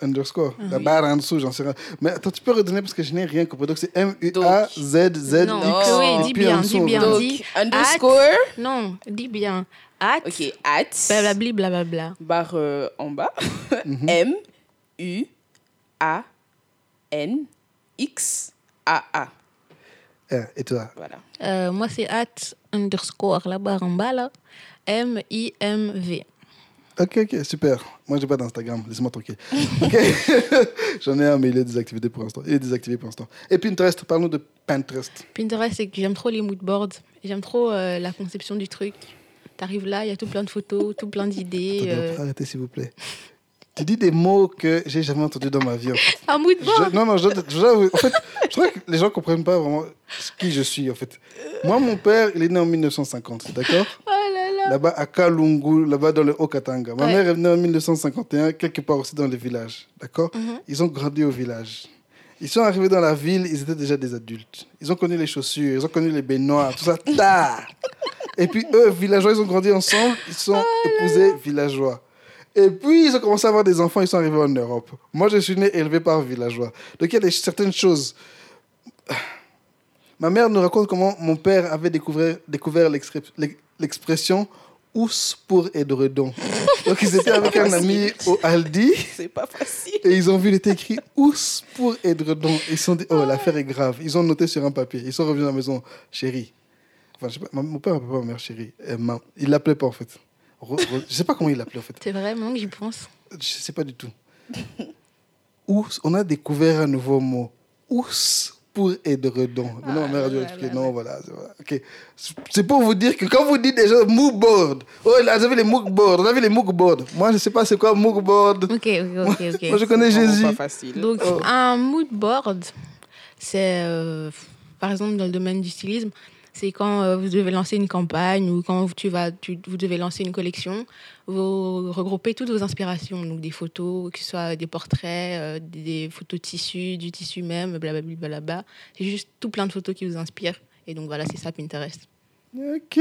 Underscore, Ah la Oui. barre en dessous, j'en sais rien. Mais attends, tu peux redonner parce que je n'ai rien compris. Donc c'est M-U-A-Z-Z-X. Non. Chloé, dis bien, dessous, dis bien. Donc, dit underscore. Non, dis bien. At, Ok, at. blablabli, blablabla. Barre euh, en bas. Mhm. M-U-A-N-X-A-A. Ah, Et toi Voilà. Euh, moi c'est at underscore, la barre en bas là. M-I-M-V. Ok, ok, super. Moi, j'ai pas d'Instagram, laisse-moi tranquille. Ok. J'en ai un, mais il est désactivé pour l'instant. Il est désactivé pour l'instant. Et Pinterest, parle-nous de Pinterest. Pinterest, c'est que j'aime trop les moodboards. J'aime trop euh, la conception du truc. T'arrives là, il y a tout plein de photos, tout plein d'idées. Euh. arrêtez s'il vous plaît. Tu dis des mots que j'ai jamais entendus dans ma vie. En fait. Un moodboard Je- non, non, je, je en fait, je crois que les gens comprennent pas vraiment qui je suis, en fait. Moi, mon père, il est né en 1950, d'accord? Oh là là Là-bas, à Kalungu, là-bas dans le Haut-Katanga. Ma Ouais. mère est venue en 1951, quelque part aussi dans le village, d'accord? Mhm. Ils ont grandi au village. Ils sont arrivés dans la ville, ils étaient déjà des adultes. Ils ont connu les chaussures, ils ont connu les baignoires, tout ça, tard. Et puis eux, villageois, ils ont grandi ensemble, ils sont épousés villageois. Et puis, ils ont commencé à avoir des enfants, ils sont arrivés en Europe. Moi, je suis né élevé par villageois. Donc, il y a des, certaines choses. Ma mère nous raconte comment mon père avait découvert, l'expression ous pour édredon. Donc, ils étaient avec un ami au Aldi C'est pas facile. et ils ont vu, il était écrit ous pour édredon. Ils se sont dit, oh, l'affaire est grave. Ils ont noté sur un papier. Ils sont revenus à la maison, chérie. Enfin, je sais pas, mon père appelait pas ma mère chérie. Euh, ma- il l'appelait pas en fait. Ro- Ro- je sais pas comment il l'appelait en fait. C'est vrai, maintenant que j'y pense. Je sais pas du tout. On a découvert un nouveau mot. Ous pour édredon. Mais non, dû Ah, expliquer. là, Non, voilà. c'est voilà. Ok. C'est pour vous dire que quand vous dites déjà moodboard, oh, là, vous avez les moodboards, vous avez les moodboards. Moi, je sais pas c'est quoi moodboard. Ok, ok, ok, ok. Moi, je connais Vraiment Jésus. pas facile. Donc, Oh. un mood board, c'est, euh, par exemple, dans le domaine du stylisme, c'est quand euh, vous devez lancer une campagne ou quand tu vas, tu- vous devez lancer une collection, vous regroupez toutes vos inspirations, donc des photos, que ce soit des portraits, euh, des, des photos de tissu, du tissu même, blablabla. blablabla. C'est juste tout plein de photos qui vous inspirent. Et donc voilà, c'est ça Pinterest. Ok.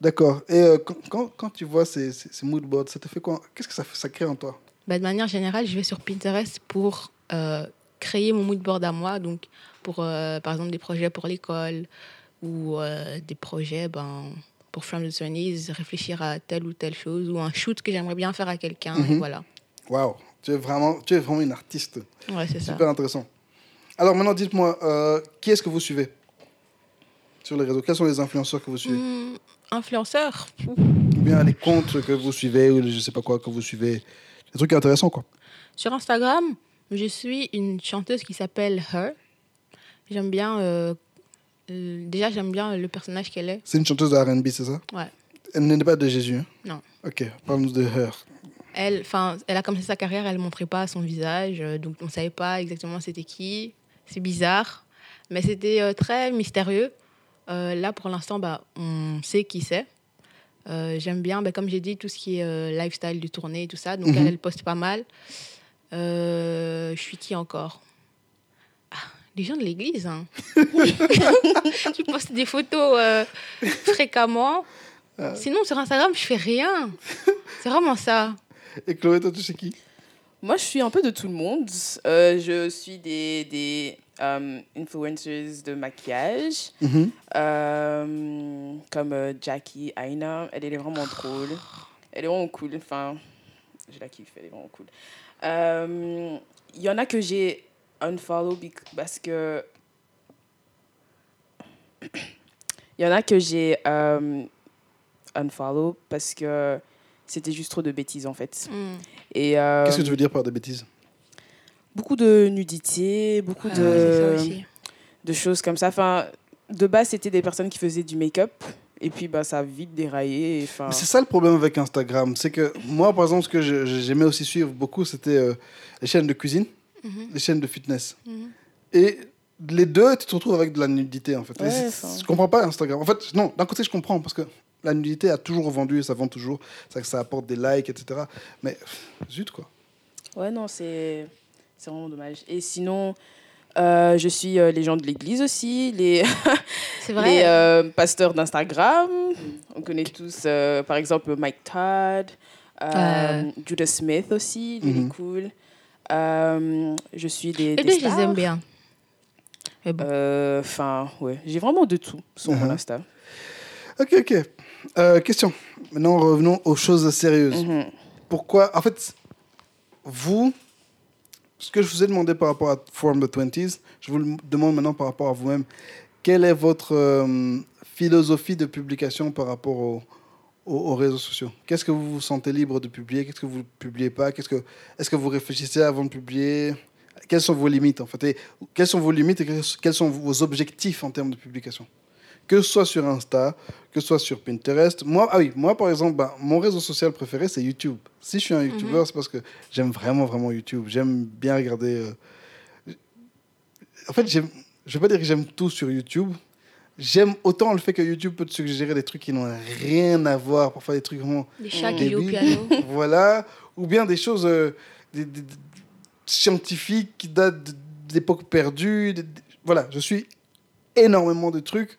D'accord. Et euh, quand, quand, quand tu vois ces, ces, ces moodboards, ça te fait quoi? Qu'est-ce que ça, fait- ça crée en toi? Bah, de manière générale, je vais sur Pinterest pour créer mon mood board à moi. Donc, pour, euh, par exemple, des projets pour l'école ou euh, des projets ben, pour From the Twenties, réfléchir à telle ou telle chose ou un shoot que j'aimerais bien faire à quelqu'un. Et Mhm. voilà. Waouh. Tu es vraiment, tu es vraiment une artiste. Ouais, c'est ça. Super intéressant. Alors maintenant, dites-moi, euh, qui est-ce que vous suivez sur les réseaux? Quels sont les influenceurs que vous suivez? Hmm, influenceur Ou bien les comptes que vous suivez ou les je sais pas quoi que vous suivez Des trucs intéressants, quoi. Sur Instagram, je suis une chanteuse qui s'appelle Her. J'aime bien. euh, euh, déjà, j'aime bien le personnage qu'elle est. C'est une chanteuse de R&B, c'est ça? Ouais. Elle n'est pas de Jésus. hein? Non. Ok, parle-nous de Her. Elle, elle a commencé sa carrière, elle ne montrait pas son visage, euh, donc on ne savait pas exactement c'était qui. C'est bizarre, mais c'était euh, très mystérieux. Euh, là, pour l'instant, bah, on sait qui c'est. Euh, J'aime bien, bah, comme j'ai dit, tout ce qui est euh, lifestyle du tournée et tout ça. Donc, Mhm. elle, elle poste pas mal. Euh, je suis qui encore? Les gens de l'église. Hein. tu postes des photos euh, fréquemment. Ah. Sinon, sur Instagram, je fais rien. C'est vraiment ça. Et Chloé, toi, tu sais qui? Moi, je suis un peu de tout le monde. Euh, je suis des, des euh, influencers de maquillage, Mhm. euh, comme euh, Jackie Aina. Elle, elle est vraiment drôle. Elle est vraiment cool. Enfin, je la kiffe, elle est vraiment cool. Il y en a que j'ai unfollow parce que. Il y en a que j'ai euh, unfollow parce que c'était juste trop de bêtises en fait. Hmm. Et, euh, Qu'est-ce que tu veux dire par des bêtises? beaucoup de nudité, beaucoup Ah, de, de choses comme ça. Enfin, de base, c'était des personnes qui faisaient du make-up. Et puis, bah, ça a vite déraillé. C'est ça le problème avec Instagram. C'est que moi, par exemple, ce que j'aimais aussi suivre beaucoup, c'était euh, les chaînes de cuisine, Mhm. les chaînes de fitness. Mhm. Et les deux, tu te retrouves avec de la nudité, en fait. Ouais. Je comprends pas Instagram. En fait, non, d'un côté, je comprends, parce que la nudité a toujours vendu et ça vend toujours. Ça, ça apporte des likes, etc. Mais zut, quoi. ouais, non, c'est c'est vraiment dommage. Et sinon, euh, je suis euh, les gens de l'église aussi, les, C'est les vrai. euh, pasteurs d'Instagram. On connaît tous, euh, par exemple, Mike Todd, euh. Judah Smith aussi, il est cool. Euh, je suis des. Les des deux, je les aime bien. Bon. Euh, Enfin, ouais, j'ai vraiment de tout sur mon Mhm. Insta. Ok, ok. Euh, question. Maintenant, revenons aux choses sérieuses. Mhm. pourquoi En fait, vous, ce que je vous ai demandé par rapport à Form the 20s, je vous le demande maintenant par rapport à vous-même. Quelle est votre euh, philosophie de publication par rapport au- aux, réseaux sociaux Qu'est-ce que vous vous sentez libre de publier? Qu'est-ce que vous ne publiez pas? Qu'est-ce que, Est-ce que vous réfléchissez avant de publier? Quelles sont vos limites en fait? Et quelles sont vos limites et quels sont vos objectifs en termes de publication? Que ce soit sur Insta, que ce soit sur Pinterest. Moi, ah oui, moi par exemple, ben, mon réseau social préféré, c'est YouTube. Si je suis un YouTuber, c'est parce que j'aime vraiment, vraiment YouTube. J'aime bien regarder. euh, En fait, je ne vais pas dire que j'aime tout sur YouTube. J'aime autant le fait que YouTube peut te suggérer des trucs qui n'ont rien à voir, parfois des trucs vraiment Des chats qui jouent au piano. voilà, ou bien des choses euh, des- des- des- scientifiques qui datent d- d'époques perdues. des- des- Voilà, je suis énormément de trucs.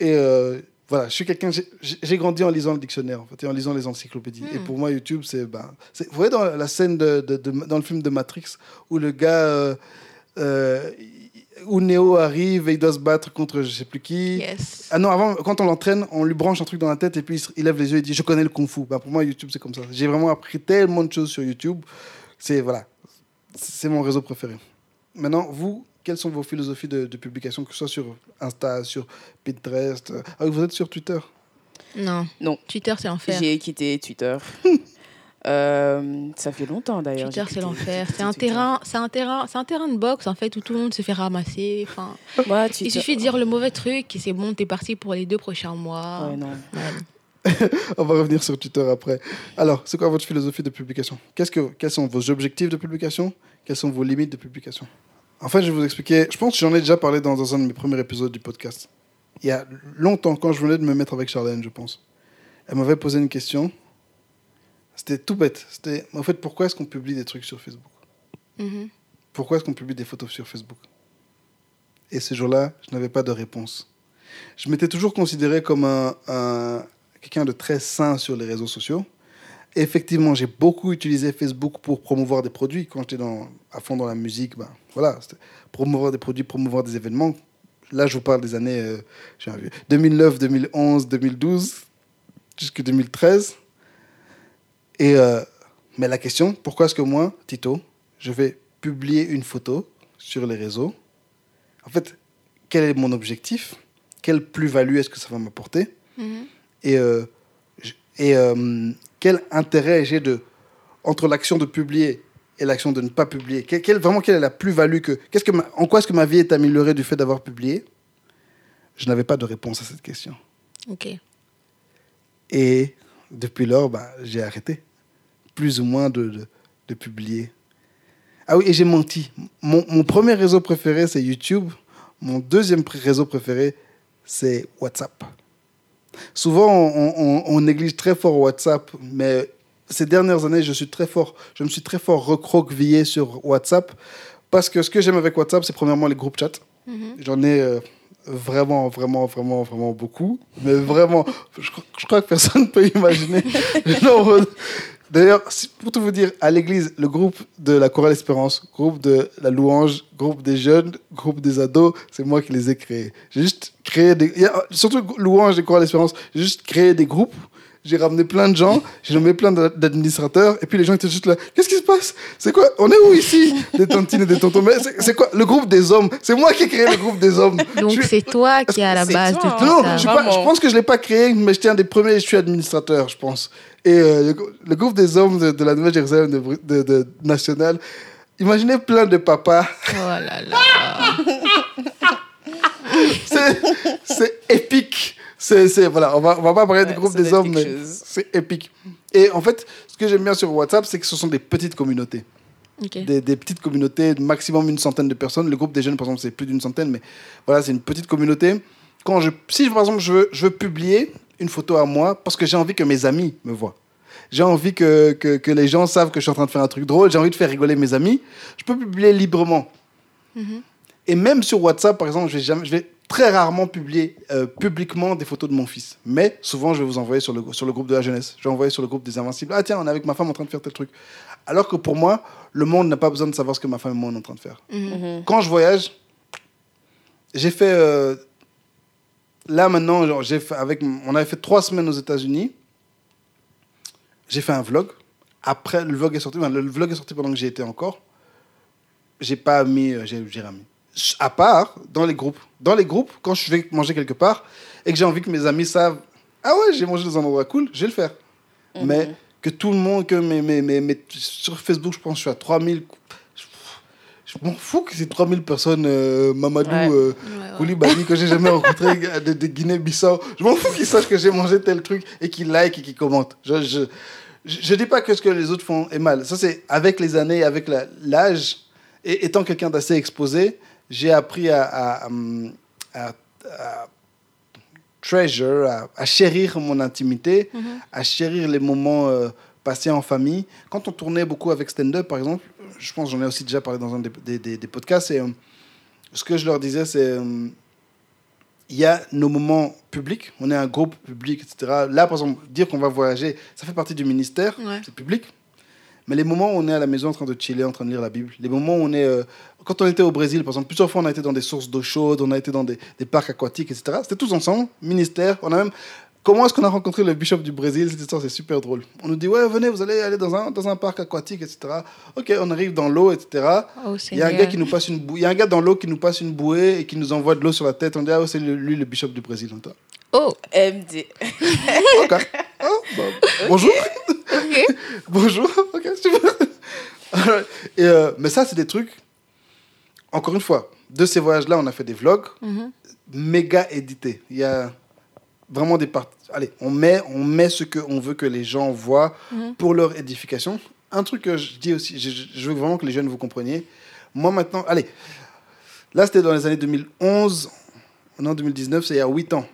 Et euh, voilà, je suis quelqu'un. j'ai- grandi en lisant le dictionnaire, en fait, et en lisant les encyclopédies. Et Hmm. pour moi, YouTube, c'est. Ben, vous voyez dans la scène de, de- de- dans le film de Matrix où le gars. euh, euh, où Neo arrive et il doit se battre contre je sais plus qui. Yes. Ah non, avant, quand on l'entraîne, on lui branche un truc dans la tête et puis il, lève les yeux et dit Je connais le kung fu. Bah, pour moi, YouTube, c'est comme ça. J'ai vraiment appris tellement de choses sur YouTube. C'est voilà, c'est mon réseau préféré. Maintenant, vous, quelles sont vos philosophies de, de publication, que ce soit sur Insta, sur Pinterest euh, Ah, vous êtes sur Twitter? Non. Non. Twitter, c'est l'enfer. J'ai quitté Twitter. Euh, ça fait longtemps d'ailleurs. Twitter, c'est l'enfer. C'est un terrain, c'est un terrain, c'est un terrain de boxe en fait où tout le monde se fait ramasser. Enfin, il suffit de dire le mauvais truc et c'est bon, t'es parti pour les deux prochains mois. Ouais, non. Ouais. On va revenir sur Twitter après. Alors, c'est quoi votre philosophie de publication? Qu'est-ce que, Quels sont vos objectifs de publication? Quelles sont vos limites de publication? En fait, je vais vous expliquer. Je pense que j'en ai déjà parlé dans, dans un de mes premiers épisodes du podcast. Il y a longtemps, quand je venais de me mettre avec Charlène, je pense. Elle m'avait posé une question. C'était tout bête. C'était, en fait, pourquoi est-ce qu'on publie des trucs sur Facebook? Mhm. Pourquoi est-ce qu'on publie des photos sur Facebook? Et ce jour-là, je n'avais pas de réponse. Je m'étais toujours considéré comme un, un- quelqu'un de très sain sur les réseaux sociaux. Effectivement, j'ai beaucoup utilisé Facebook pour promouvoir des produits. Quand j'étais dans, à fond dans la musique, ben, voilà, promouvoir des produits, promouvoir des événements. Là, je vous parle des années euh, j'ai un vieux- 2009, 2011, 2012, jusqu'en 2013. Et, euh, mais la question, pourquoi est-ce que moi, Tito, je vais publier une photo sur les réseaux? En fait, quel est mon objectif? Quelle plus-value est-ce que ça va m'apporter? Mhm. Et, euh, et euh, quel intérêt j'ai de entre l'action de publier et l'action de ne pas publier? Vraiment, quelle est la plus-value que, qu'est-ce que ma- En quoi est-ce que ma vie est améliorée du fait d'avoir publié? Je n'avais pas de réponse à cette question. Ok. Et depuis lors, bah, j'ai arrêté, plus ou moins, de, de, de publier. Ah oui, et j'ai menti. Mon, mon premier réseau préféré, c'est YouTube. Mon deuxième réseau préféré, c'est WhatsApp. Souvent, on, on- on néglige très fort WhatsApp, mais ces dernières années, je, suis très fort, je me suis très fort recroquevillé sur WhatsApp parce que ce que j'aime avec WhatsApp, c'est premièrement les groupes chat. Mhm. J'en ai euh, vraiment, vraiment, vraiment, vraiment beaucoup. Mais vraiment, je, crois- je crois que personne ne peut imaginer D'ailleurs, pour tout vous dire, à l'église, le groupe de la Chorale Espérance, groupe de la Louange, groupe des jeunes, groupe des ados, c'est moi qui les ai créés. J'ai juste créé des. surtout Louange et Chorale Espérance, j'ai juste créé des groupes. J'ai ramené plein de gens, j'ai nommé plein d'a- d'administrateurs, et puis les gens étaient juste là. Qu'est-ce qui se passe? C'est quoi? On est où ici? Des tontines et des tontons. Mais c'est quoi? Le groupe des hommes. C'est moi qui ai créé le groupe des hommes. Donc suis- c'est toi qui es à la base toi, de tout non, ça. je, pas- je pense que je ne l'ai pas créé, mais j'étais un des premiers, je suis administrateur, je pense. Et euh, le, le groupe des hommes de, de la Nouvelle-Jérusalem de, de, de nationale, imaginez plein de papas. Oh là là. C'est épique. C'est, c'est- voilà, on va, on va pas parler du Ouais, groupe ça doit des hommes, mais c'est épique. Et en fait, ce que j'aime bien sur WhatsApp, c'est que ce sont des petites communautés. Des, des petites communautés, maximum une centaine de personnes. Le groupe des jeunes, par exemple, c'est plus d'une centaine, mais voilà, c'est une petite communauté. Quand je, si, par exemple, je veux, je veux publier une photo à moi parce que j'ai envie que mes amis me voient. J'ai envie que, que, que les gens savent que je suis en train de faire un truc drôle. J'ai envie de faire rigoler mes amis. Je peux publier librement. Mhm. Et même sur WhatsApp, par exemple, je vais, jamais, je vais très rarement publier euh, publiquement des photos de mon fils. Mais souvent, je vais vous envoyer sur le, sur le groupe de la jeunesse. Je vais envoyer sur le groupe des Invincibles. Ah tiens, on est avec ma femme en train de faire tel truc. Alors que pour moi, le monde n'a pas besoin de savoir ce que ma femme et moi on est en train de faire. Mhm. Mhm. Quand je voyage, j'ai fait... euh, là maintenant, genre, j'ai fait avec, on avait fait trois semaines aux États-Unis. J'ai fait un vlog. Après, le vlog est sorti. enfin, le vlog est sorti pendant que j'y étais encore. J'ai pas mis, euh, j'ai j'ai rien mis. À part dans les groupes. Dans les groupes, quand je vais manger quelque part et que j'ai envie que mes amis savent, ah ouais, j'ai mangé dans un endroit cool, je vais le faire. Mhm. Mais que tout le monde, que mes, mes, mes, mes- sur Facebook, je pense que je suis à 3000. Je, m'en fous que c'est 3000 personnes, euh, Mamadou, Ouais. euh, Ouais, ouais. Koulibaly, que j'ai jamais rencontré de, de Guinée-Bissau. Je m'en fous qu'ils sachent que j'ai mangé tel truc et qu'ils like et qu'ils commentent. Je, je, je, dis pas que ce que les autres font est mal. Ça, c'est avec les années, avec l'âge, et étant quelqu'un d'assez exposé, j'ai appris à, à, à- à treasure, à, à chérir mon intimité, Mhm. à chérir les moments euh, passés en famille. Quand on tournait beaucoup avec stand-up, par exemple, je pense que j'en ai aussi déjà parlé dans un des, des- des- des podcasts, et euh, ce que je leur disais, c'est euh, il y a nos moments publics, on est un groupe public, etc. Là, par exemple, dire qu'on va voyager, ça fait partie du ministère, Ouais. c'est public. Mais les moments où on est à la maison en train de chiller, en train de lire la Bible, les moments où on est. euh, quand on était au Brésil, par exemple, plusieurs fois on a été dans des sources d'eau chaude, on a été dans des, des parcs aquatiques, etc. C'était tous ensemble, ministère. On a même Comment est-ce qu'on a rencontré le bishop du Brésil? Cette histoire, c'est super drôle. On nous dit, ouais, venez, vous allez aller dans un, dans un parc aquatique, etc. Ok, on arrive dans l'eau, etc. Oh, Il y a un gars qui nous passe une bouée. Il y a un gars dans l'eau qui nous passe une bouée et qui nous envoie de l'eau sur la tête. On dit, ah, ouais, c'est lui, le bishop du Brésil. Dit, Oh, MD. Ok. Ah, bah, bonjour. ok. Bonjour. Ok, super. Et, euh, mais ça, c'est des trucs. Encore une fois, de ces voyages-là, on a fait des vlogs Mhm. méga édités. Il y a vraiment des parties. Allez, on met, on met ce qu'on veut que les gens voient Mhm. pour leur édification. Un truc que je dis aussi, je, veux vraiment que les jeunes vous compreniez. Moi maintenant, allez, là c'était dans les années 2011, non 2019, c'est il y a 8 ans.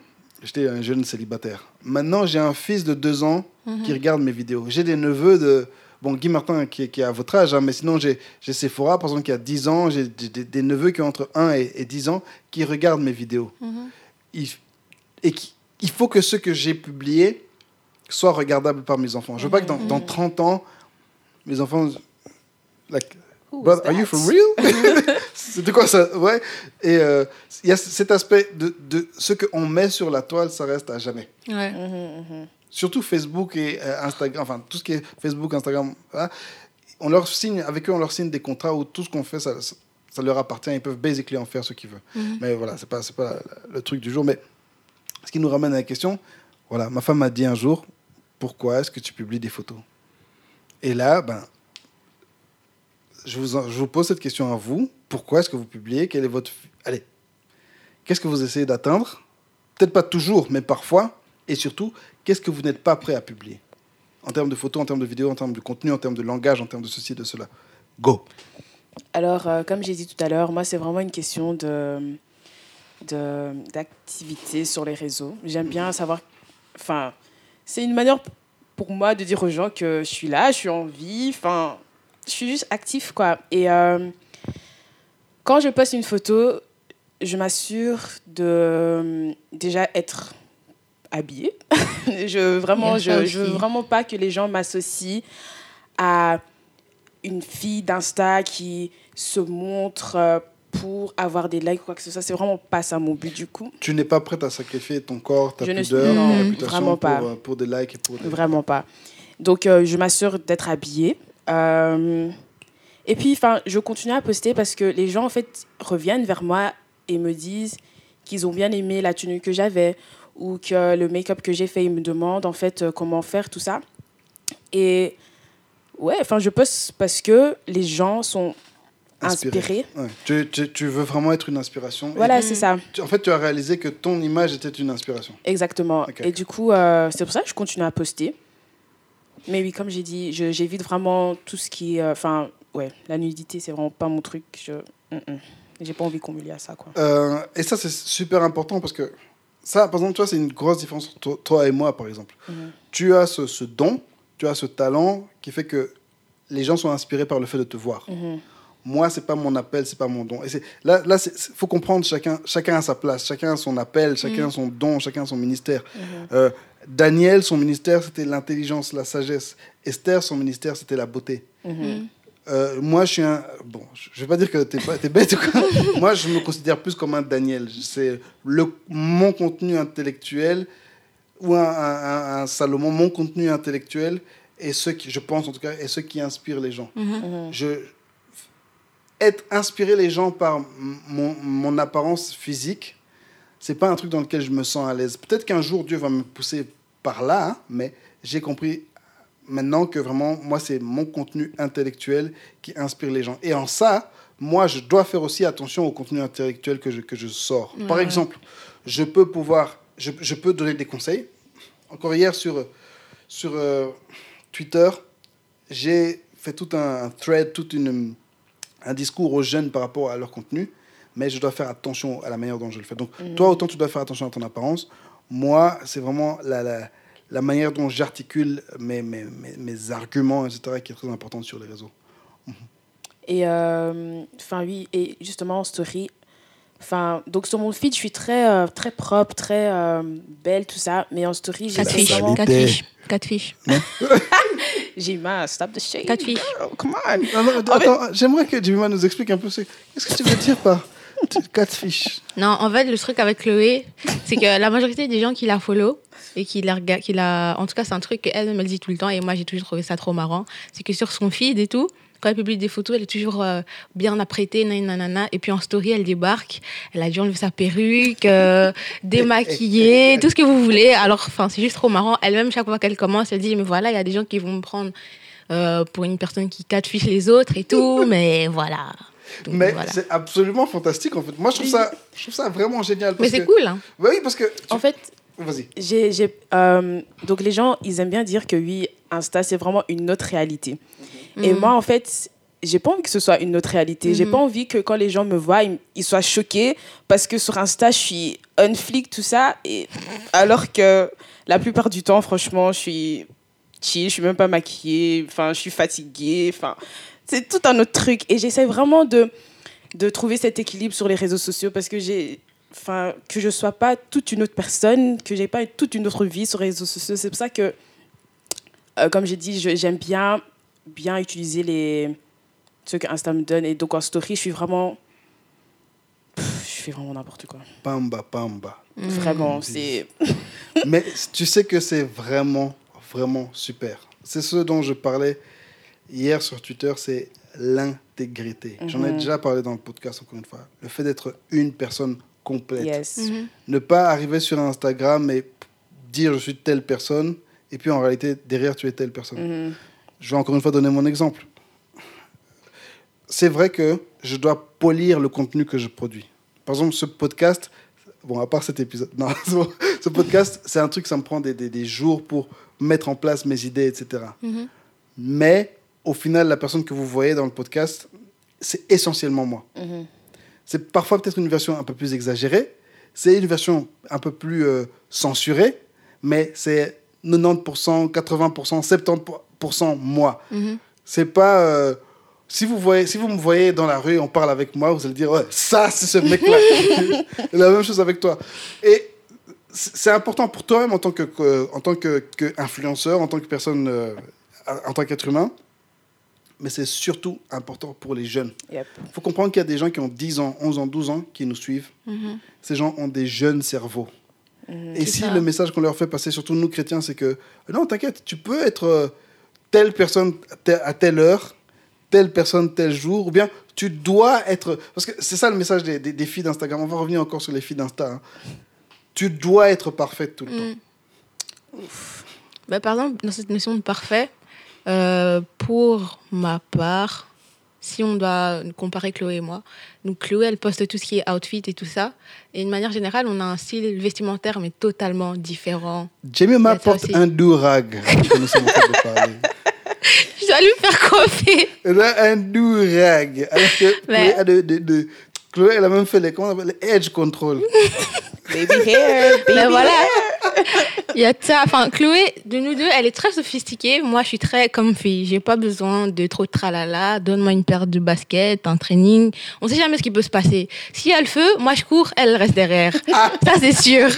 J'étais un jeune célibataire. Maintenant, j'ai un fils de 2 ans qui regarde mes vidéos. J'ai des neveux de. Bon, Guy Martin qui, est- qui est à votre âge, hein, mais sinon j'ai Sephora, par exemple, qui a 10 ans. J'ai des, neveux qui ont entre 1 et, et 10 ans qui regardent mes vidéos. Mhm. Il, et qui- il faut que ce que j'ai publié soit regardable par mes enfants. Je veux pas que dans, dans 30 ans, mes enfants. Was are you for real? C'était quoi ça? Ouais. Et euh, il y a cet aspect de, de ce qu'on met sur la toile, ça reste à jamais. Ouais. Mhm, mhm. Surtout Facebook et euh, Instagram, enfin tout ce qui est Facebook, Instagram, hein, on leur signe, avec eux, on leur signe des contrats où tout ce qu'on fait, ça, ça, leur appartient. Ils peuvent basically en faire ce qu'ils veulent. Mhm. Mais voilà, c'est pas, c'est pas la- le truc du jour. Mais ce qui nous ramène à la question, voilà, ma femme m'a dit un jour, pourquoi est-ce que tu publies des photos? Et là, ben, je vous, pose cette question à vous. Pourquoi est-ce que vous publiez? Quel est votre... Allez, qu'est-ce que vous essayez d'atteindre? Peut-être pas toujours, mais parfois. Et surtout, qu'est-ce que vous n'êtes pas prêt à publier? En termes de photos, en termes de vidéos, en termes de contenu, en termes de langage, en termes de ceci, de cela. Go Alors, euh, comme j'ai dit tout à l'heure, moi, c'est vraiment une question de- d'activité sur les réseaux. J'aime bien savoir... Enfin, c'est une manière pour moi de dire aux gens que je suis là, je suis en vie, enfin, je suis juste actif, quoi. Et euh, quand je poste une photo, je m'assure de euh, déjà être habillée. je vraiment, je, je veux vraiment pas que les gens m'associent à une fille d'Insta qui se montre euh, pour avoir des likes ou quoi que ce soit. C'est vraiment pas ça mon but du coup. Tu n'es pas prête à sacrifier ton corps, ta Je pudeur, ta réputation vraiment pas. Pour, euh, pour des likes et pour des... Vraiment pas. Donc, euh, je m'assure d'être habillée. Euh, et puis, enfin, je continue à poster parce que les gens, en fait, reviennent vers moi et me disent qu'ils ont bien aimé la tenue que j'avais ou que le make-up que j'ai fait, ils me demandent, en fait, euh, comment faire, tout ça. Et ouais, enfin, je poste parce que les gens sont Inspiré. inspirés. Ouais. Tu, tu- tu veux vraiment être une inspiration. Voilà, c'est ça. tu- en fait, tu as réalisé que ton image était une inspiration. Exactement. Et du coup, euh, c'est pour ça que je continue à poster. Mais oui, comme j'ai dit, j'évite vraiment tout ce qui. euh, Enfin, ouais, la nudité, c'est vraiment pas mon truc. Je mm-mm. j'ai pas envie qu'on me lie à ça, quoi. Euh, et ça, c'est super important parce que ça, par exemple, toi, c'est une grosse différence entre toi, et moi, par exemple. Mhm. Tu as ce, ce don, tu as ce talent qui fait que les gens sont inspirés par le fait de te voir. Mhm. Moi, c'est pas mon appel, c'est pas mon don. Et là, là, faut comprendre chacun, chacun a sa place, chacun a son appel, chacun a son don, chacun a son ministère. Euh, Daniel, son ministère, c'était l'intelligence, la sagesse. Esther, son ministère, c'était la beauté. Mhm. Euh, moi, je suis un. Bon, je vais pas dire que t'es pas- t'es bête ou quoi. moi, je me considère plus comme un Daniel. C'est le mon contenu intellectuel ou un, un- un- un Salomon, mon contenu intellectuel et ce qui, je pense en tout cas, est ce qui inspire les gens. Mhm. Je être inspiré les gens par m- mon, mon apparence physique, c'est pas un truc dans lequel je me sens à l'aise. Peut-être qu'un jour Dieu va me pousser par là, hein, mais j'ai compris maintenant que vraiment moi c'est mon contenu intellectuel qui inspire les gens. Et en ça, moi je dois faire aussi attention au contenu intellectuel que je, que je sors. Par exemple, je peux pouvoir, je, je peux donner des conseils. Encore hier sur sur euh, Twitter, j'ai fait tout un, un thread, tout une, un discours aux jeunes par rapport à leur contenu, mais je dois faire attention à la manière dont je le fais. Donc, toi, autant tu dois faire attention à ton apparence. Moi, c'est vraiment la, la, la manière dont j'articule mes, mes, mes, mes arguments, etc., qui est très importante sur les réseaux. Et euh, enfin, oui, et justement, en story. Enfin, donc sur mon feed, je suis très, euh, très propre, très euh, belle, tout ça. Mais en story, j'ai Quatre fiches. vraiment... Quatre fiches. Quatre fiches. J'ai mal, stop the shade. Quatre fiches. girl, Come on. Non, non, attends, j'aimerais que Jimmy nous explique un peu. c'est- Qu'est-ce que tu veux dire par Catfish. Non, en fait, le truc avec Chloé, c'est que la majorité des gens qui la follow et qui la regardent, qui la... en tout cas, c'est un truc qu'elle-même elle dit tout le temps et moi j'ai toujours trouvé ça trop marrant. C'est que sur son feed et tout, quand elle publie des photos, elle est toujours euh, bien apprêtée, nanana. Et puis en story, elle débarque, elle a dû enlever sa perruque, euh, démaquiller, tout ce que vous voulez. Alors, enfin, c'est juste trop marrant. Elle-même, chaque fois qu'elle commence, elle dit, mais voilà, il y a des gens qui vont me prendre euh, pour une personne qui catfish les autres et tout, mais voilà. Donc, Mais voilà. c'est absolument fantastique en fait. Moi, je trouve ça, je trouve ça vraiment génial. Mais c'est que- cool, hein. Ouais, oui, parce que. tu- En fait, Vas-y. j'ai, j'ai, euh, donc les gens, ils aiment bien dire que oui, Insta, c'est vraiment une autre réalité. Et Mhm. moi, en fait, j'ai pas envie que ce soit une autre réalité. J'ai Mhm. pas envie que quand les gens me voient, ils, ils soient choqués parce que sur Insta, je suis un flic, tout ça. Et alors que la plupart du temps, franchement, je suis chill, je suis même pas maquillée, enfin, je suis fatiguée, enfin, c'est tout un autre truc. Et j'essaie vraiment de, de trouver cet équilibre sur les réseaux sociaux parce que j'ai. Enfin, que je sois pas toute une autre personne, que j'ai pas toute une autre vie sur les réseaux sociaux. C'est pour ça que, euh, comme j'ai dit, je- j'aime bien, bien utiliser les, ce que Insta me donne. Et donc en story, je suis vraiment. Pff, je fais vraiment n'importe quoi. Pamba, pamba. Vraiment, c'est. Mais tu sais que c'est vraiment, vraiment super. C'est ce dont je parlais hier sur Twitter, c'est l'intégrité. J'en ai Mhm. déjà parlé dans le podcast, encore une fois. Le fait d'être une personne complète. Yes. Mhm. Ne pas arriver sur Instagram et dire je suis telle personne, et puis en réalité, derrière, tu es telle personne. Mhm. Je vais encore une fois donner mon exemple. C'est vrai que je dois polir le contenu que je produis. Par exemple, ce podcast, bon, à part cet épisode, non, ce podcast, c'est un truc, ça me prend des, des- des jours pour mettre en place mes idées, etc. Mais au final, la personne que vous voyez dans le podcast, c'est essentiellement moi. Mhm. C'est parfois peut-être une version un peu plus exagérée, c'est une version un peu plus euh, censurée, mais c'est 90%, 80%, 70% moi. Mhm. C'est pas. euh, si, vous voyez, si vous me voyez dans la rue, on parle avec moi, vous allez dire, ouais, ça, c'est ce mec-là. la même chose avec toi. Et c'est important pour toi-même en tant que, que- en tant que, que influenceur, en tant que personne, euh, en tant qu'être humain. Mais c'est surtout important pour les jeunes. Yep. Il faut comprendre qu'il y a des gens qui ont 10 ans, 11 ans, 12 ans qui nous suivent. Mhm. Ces gens ont des jeunes cerveaux. Mhm. Et si ça. le message qu'on leur fait passer, surtout nous chrétiens, c'est que non, t'inquiète, tu peux être euh, telle personne à te- à telle heure, telle personne tel jour, ou bien tu dois être. Parce que c'est ça le message des, des, des filles d'Instagram. On va revenir encore sur les filles d'Insta. hein. Tu dois être parfaite tout le temps. Mm. Bah, par exemple, dans cette notion de parfait, euh, pour ma part, si on doit comparer Chloé et moi, donc Chloé, elle poste tout ce qui est outfit et tout ça. Et de manière générale, on a un style vestimentaire, mais totalement différent. Jemima porte aussi. un durag. Je dois lui faire coiffer. Elle a un durag. Alors que Mais- Chloé, a de, de- de- Chloé, elle a même fait les, comment on appelle, les edge control. Baby hair, baby Ben voilà. hair. Il y a ça. Enfin, Chloé, de nous deux, elle est très sophistiquée. Moi, je suis très comme fille. J'ai pas besoin de trop de tralala. Donne-moi une paire de baskets, un training. On sait jamais ce qui peut se passer. S'il y a le feu, moi, je cours, elle reste derrière. ça, c'est sûr.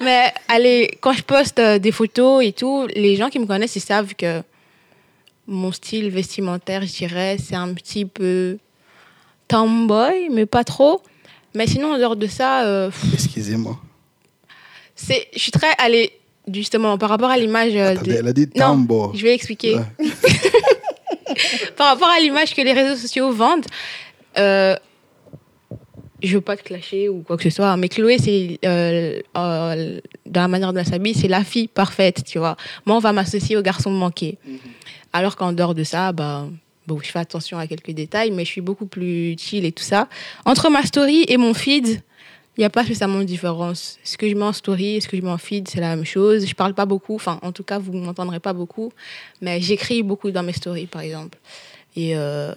Mais allez, quand je poste euh, des photos et tout, les gens qui me connaissent, ils savent que mon style vestimentaire, je dirais, c'est un petit peu tomboy, mais pas trop. Mais sinon, en dehors de ça, euh, Excusez-moi. c'est, je suis très allée, justement, par rapport à l'image. euh, de- elle a dit Non, tambour. je vais expliquer. Ouais. Par rapport à l'image que les réseaux sociaux vendent, euh, je veux pas te clasher ou quoi que ce soit, mais Chloé, c'est euh, euh, dans la manière de s'habiller, c'est la fille parfaite, tu vois. Moi, on va m'associer au garçon manqué. Alors qu'en dehors de ça, bah, bon, je fais attention à quelques détails, mais je suis beaucoup plus chill et tout ça. Entre ma story et mon feed, il n'y a pas spécialement de différence. Ce que je mets en story et ce que je mets en feed, c'est la même chose. Je parle pas beaucoup, enfin, en tout cas, vous ne m'entendrez pas beaucoup, mais j'écris beaucoup dans mes stories, par exemple. Et euh,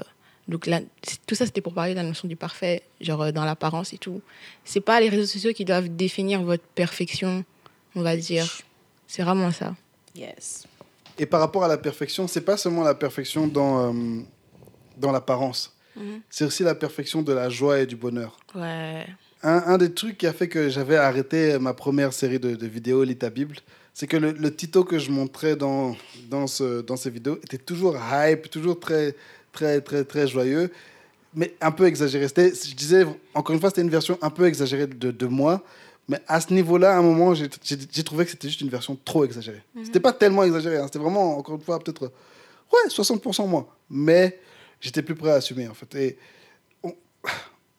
donc, là, tout ça, c'était pour parler de la notion du parfait, genre euh, dans l'apparence et tout. C'est pas les réseaux sociaux qui doivent définir votre perfection, on va dire. C'est vraiment ça. Yes. Et par rapport à la perfection, c'est pas seulement la perfection dans, euh, dans l'apparence. Mhm. C'est aussi la perfection de la joie et du bonheur. Ouais. Un, un des trucs qui a fait que j'avais arrêté ma première série de, de vidéos, Lis ta Bible, c'est que le, le Tito que je montrais dans, dans, ce, dans ces vidéos était toujours hype, toujours très, très, très, très joyeux. mais un peu exagéré. Je disais, encore une fois, c'était une version un peu exagérée de, de moi. Mais à ce niveau-là, à un moment, j'ai trouvé que c'était juste une version trop exagérée. C'était pas tellement exagéré. hein. C'était vraiment, encore une fois, peut-être, ouais, 60% moins. Mais j'étais plus prêt à assumer, en fait. Et on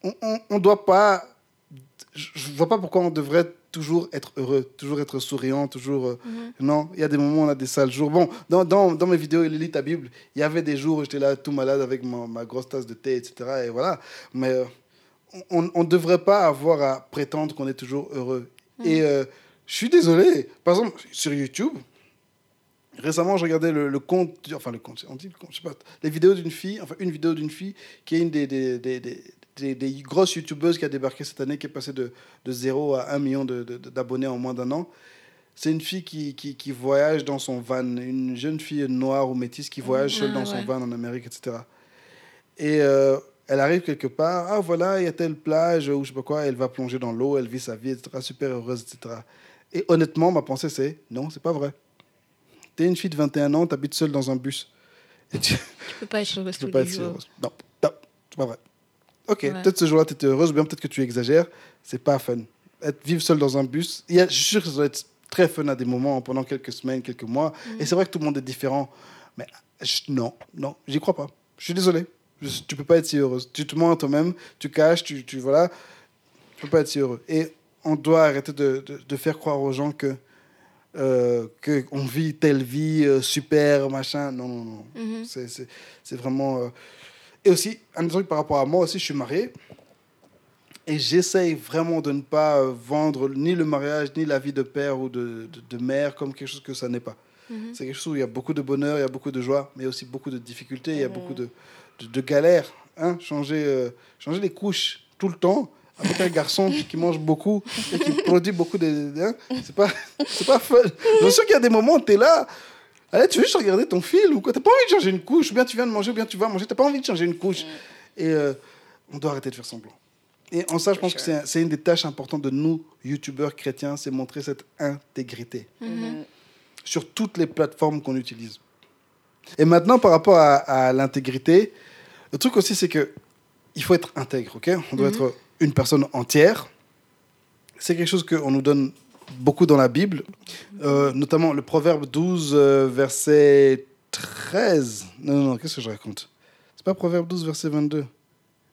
on, on, on doit pas. Je vois pas pourquoi on devrait toujours être heureux, toujours être souriant, toujours. euh, Non, il y a des moments où on a des sales jours. Bon, dans, dans, dans mes vidéos, il lit ta Bible, il y avait des jours où j'étais là tout malade avec ma, ma grosse tasse de thé, etc. Et voilà. Mais euh, on ne devrait pas avoir à prétendre qu'on est toujours heureux. Et euh, je suis désolé. Par exemple, sur YouTube, récemment, je regardais le, le compte, enfin le compte, on dit le compte, je sais pas, les vidéos d'une fille, enfin une vidéo d'une fille qui est une des, des, des, des, des- des grosses youtubeuses qui a débarqué cette année, qui est passée de, de 0 à 1 million d'abonnés en moins d'un an. C'est une fille qui, qui, qui voyage dans son van, une jeune fille noire ou métisse qui voyage seule Ah, dans son ouais. van en Amérique, etc. Et euh, elle arrive quelque part, ah voilà, il y a telle plage ou je sais pas quoi, elle va plonger dans l'eau, elle vit sa vie, etc., super heureuse, etc. Et honnêtement, ma pensée c'est, non, c'est pas vrai. T'es une fille de 21 ans, t'habites seule dans un bus. Et tu, Tu peux pas être heureuse tu peux tous pas les jours. heureuse. Non, non, c'est pas vrai. Ok, Ouais. peut-être ce jour-là, tu étais heureuse, ou bien peut-être que tu exagères. C'est pas fun. Être, vivre seul dans un bus, il y a, je suis sûr que ça doit être très fun à des moments, pendant quelques semaines, quelques mois. Et c'est vrai que tout le monde est différent. Mais je- non, non, j'y crois pas. Je suis désolé. Tu peux pas être si heureuse. Tu te mens à toi-même, tu caches, tu, tu voilà. Tu peux pas être si heureux. Et on doit arrêter de, de, de faire croire aux gens que euh, que on vit telle vie euh, super machin. Non, non, non. Mhm. C'est- C'est c'est vraiment. euh, Et aussi, un truc par rapport à moi aussi, je suis marié. Et j'essaye vraiment de ne pas euh, vendre ni le mariage, ni la vie de père ou de, de, de mère comme quelque chose que ça n'est pas. Mhm. C'est quelque chose où il y a beaucoup de bonheur, il y a beaucoup de joie, mais aussi beaucoup de difficultés, il y a beaucoup de, de, de galères. Hein? Changer, euh, changer les couches tout le temps avec un garçon qui mange beaucoup et qui produit beaucoup de. Hein? C'est pas, c'est pas fun. Je suis sûr qu'il y a des moments où tu es là. Allez, tu veux juste regarder ton film ou quoi? T'as pas envie de changer une couche, ou bien tu viens de manger, ou bien tu vas manger, t'as pas envie de changer une couche. Et euh, on doit arrêter de faire semblant. Et en ça, je pense que c'est c'est une des tâches importantes de nous, youtubeurs chrétiens, c'est montrer cette intégrité Mhm. sur toutes les plateformes qu'on utilise. Et maintenant, par rapport à, à l'intégrité, le truc aussi, c'est que il faut être intègre, ok? On doit être une personne entière. C'est quelque chose qu'on nous donne beaucoup dans la Bible, euh, notamment le Proverbe 12, euh, verset 13. Non, non, non, qu'est-ce que je raconte? C'est pas Proverbe 12, verset 22.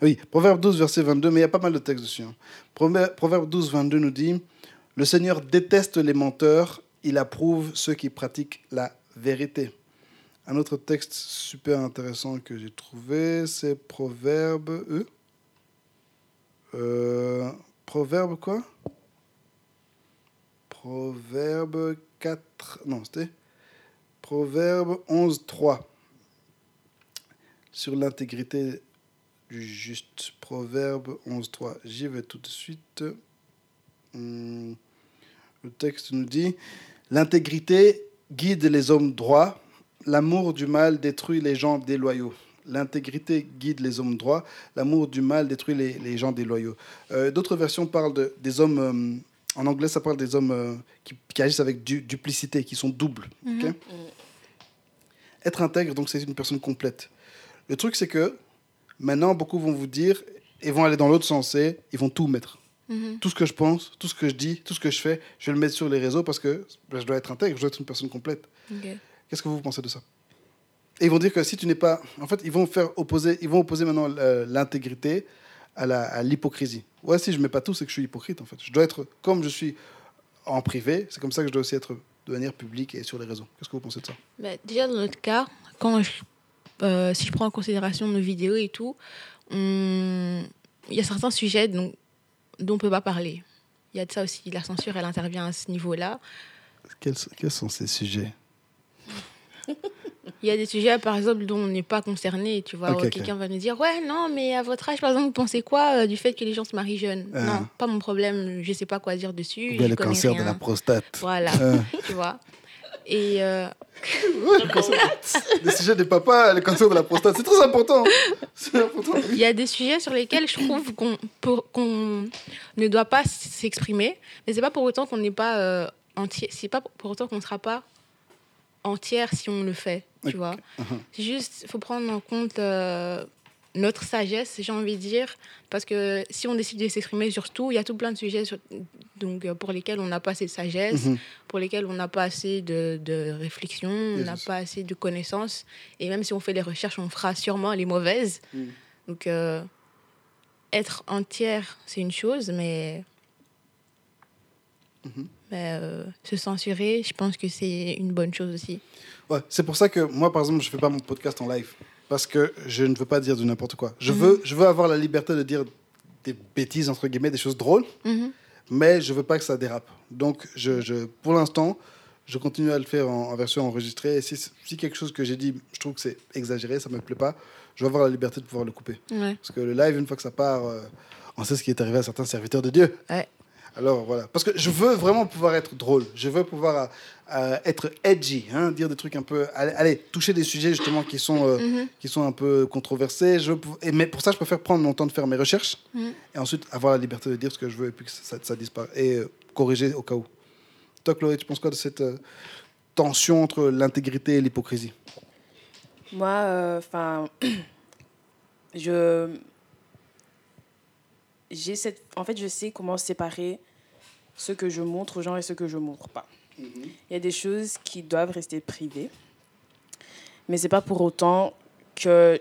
Oui, Proverbe 12, verset 22, mais il y a pas mal de textes dessus. hein. Proverbe Proverbe 12, 22 nous dit Le Seigneur déteste les menteurs, il approuve ceux qui pratiquent la vérité. Un autre texte super intéressant que j'ai trouvé, c'est Proverbe. Euh, euh, Proverbe quoi? Proverbe 4. Non, c'était Proverbe 11, 3. Sur l'intégrité du juste. Proverbe 11, 3. J'y vais tout de suite. Hum, Le texte nous dit L'intégrité guide les hommes droits, l'amour du mal détruit les gens déloyaux. L'intégrité guide les hommes droits, l'amour du mal détruit les, les gens déloyaux. Euh, D'autres versions parlent de, des hommes, euh, en anglais ça parle des hommes euh, qui, qui agissent avec du- duplicité, qui sont doubles. ok Être intègre, donc c'est une personne complète. Le truc c'est que maintenant beaucoup vont vous dire, et vont aller dans l'autre sens, c'est ils vont tout mettre Mhm. tout ce que je pense, tout ce que je dis, tout ce que je fais, je vais le mettre sur les réseaux parce que ben, je dois être intègre, je dois être une personne complète. Qu'est-ce que vous pensez de ça? Et ils vont dire que si tu n'es pas... En fait, ils vont faire opposer, ils vont opposer maintenant euh, l'intégrité à la- à l'hypocrisie. Ouais, si je mets pas tout, c'est que je suis hypocrite en fait. Je dois être comme je suis en privé, c'est comme ça que je dois aussi être de manière publique et sur les réseaux. Qu'est-ce que vous pensez de ça? Bah, déjà, dans notre cas, quand je- euh, si je prends en considération nos vidéos et tout, on- il y a certains sujets dont, dont on ne peut pas parler. Il y a de ça aussi. La censure, elle intervient à ce niveau-là. quels, quels sont ces sujets? Il y a des sujets, par exemple, dont on n'est pas concerné. Tu vois, quelqu'un va nous dire Ouais, non, mais à votre âge, par exemple, vous pensez quoi euh, du fait que les gens se marient jeunes Ah. Non, pas mon problème. Je ne sais pas quoi dire dessus. Ou bien je le connais cancer de la prostate Voilà, Euh, tu vois. Et euh, ouais, le cancer- le sujet des papas, le cancer de la prostate, c'est très important. Il y a des sujets sur lesquels je trouve qu'on ne doit pas s'exprimer, mais c'est pas pour autant qu'on n'est pas euh, entier. C'est pas pour autant qu'on ne sera pas entière si on le fait, tu vois. C'est juste, faut prendre en compte euh, notre sagesse, j'ai envie de dire, parce que si on décide de s'exprimer sur tout, il y a tout plein de sujets sur- donc, euh, pour lesquels on n'a pas assez de sagesse, Mhm. pour lesquels on n'a pas assez de, de réflexion, on n'a pas assez de connaissances. Et même si on fait les recherches, on fera sûrement les mauvaises. Mm. Donc, euh, être entière, c'est une chose, mais, Mhm. Mais euh, se censurer, je pense que c'est une bonne chose aussi. Ouais, c'est pour ça que moi, par exemple, je fais pas mon podcast en live. Parce que je ne veux pas dire du n'importe quoi. Je, Mhm. veux, je veux avoir la liberté de dire des bêtises, entre guillemets, des choses drôles, Mhm. mais je veux pas que ça dérape. Donc, je, je, pour l'instant, je continue à le faire en, en version enregistrée. Et si, si quelque chose que j'ai dit, je trouve que c'est exagéré, ça me plaît pas, je vais avoir la liberté de pouvoir le couper. Ouais. Parce que le live, une fois que ça part, euh, on sait ce qui est arrivé à certains serviteurs de Dieu. Ouais. Alors voilà, parce que je veux vraiment pouvoir être drôle, je veux pouvoir euh, euh, être edgy, hein, dire des trucs un peu, allez, allez, toucher des sujets justement qui sont, euh, Mhm. qui sont un peu controversés. Je veux pou- et, mais pour ça, je préfère prendre mon temps de faire mes recherches Mhm. et ensuite avoir la liberté de dire ce que je veux et puis que ça, ça disparaît et euh, corriger au cas où. Toi, Chloé, tu penses quoi de cette tension entre l'intégrité et l'hypocrisie? Moi, enfin, je, j'ai cette, en fait, je sais comment séparer ce que je montre aux gens et ce que je montre pas. Il y a des choses qui doivent rester privées, mais c'est pas pour autant que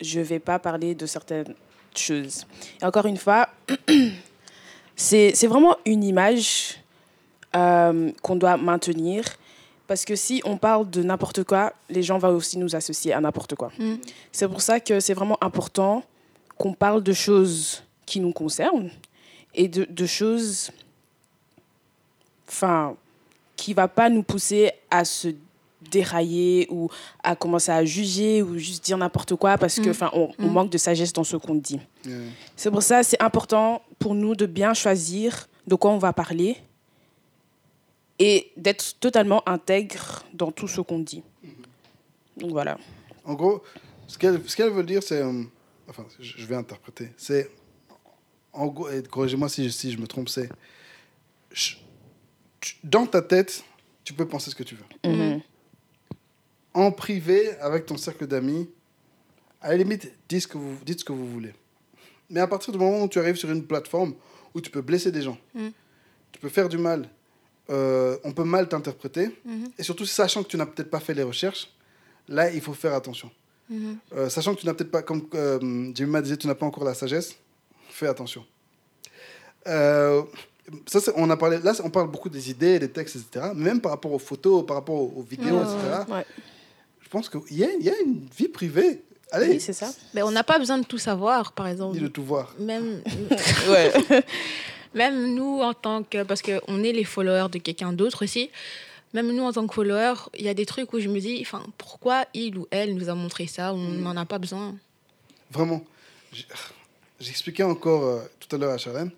je vais pas parler de certaines choses. Et encore une fois, c'est c'est vraiment une image euh, qu'on doit maintenir. Parce que si on parle de n'importe quoi, les gens vont aussi nous associer à n'importe quoi. Mm. C'est pour ça que c'est vraiment important qu'on parle de choses qui nous concernent et de, de choses enfin, qui ne va pas nous pousser à se dérailler ou à commencer à juger ou juste dire n'importe quoi parce que Mm. enfin on, on Mm. manque de sagesse dans ce qu'on dit. C'est pour ça c'est important pour nous de bien choisir de quoi on va parler et d'être totalement intègre dans tout ce qu'on dit. Donc voilà. En gros, ce qu'elle ce qu'elle veut dire, c'est. euh, enfin, je vais interpréter. C'est. En gros, corrigez-moi si, je- si je me trompe, c'est. Tu- Dans ta tête, tu peux penser ce que tu veux. Mhm. En privé, avec ton cercle d'amis, à la limite, dites ce, que vous, dites ce que vous voulez. Mais à partir du moment où tu arrives sur une plateforme où tu peux blesser des gens, Mm. tu peux faire du mal, euh, on peut mal t'interpréter, Mhm. et surtout sachant que tu n'as peut-être pas fait les recherches, là, il faut faire attention. Mhm. Euh, sachant que tu n'as peut-être pas, comme euh, Jemima disait, tu n'as pas encore la sagesse, fais attention. Ça, on a parlé, là, on parle beaucoup des idées, des textes, etc. Mais même par rapport aux photos, par rapport aux, vidéos, etc. Ouais. Je pense qu'il y, a- il y a une vie privée. Allez, Oui, c'est ça. Mais on n'a pas besoin de tout savoir, par exemple. ni de tout voir. Même, même nous, en tant que. Parce qu'on est les followers de quelqu'un d'autre aussi. Même nous, en tant que followers, il y a des trucs où je me dis enfin, pourquoi il ou elle nous a montré ça? On n'en a pas besoin. Vraiment. J'expliquais encore euh, tout à l'heure à Charlène.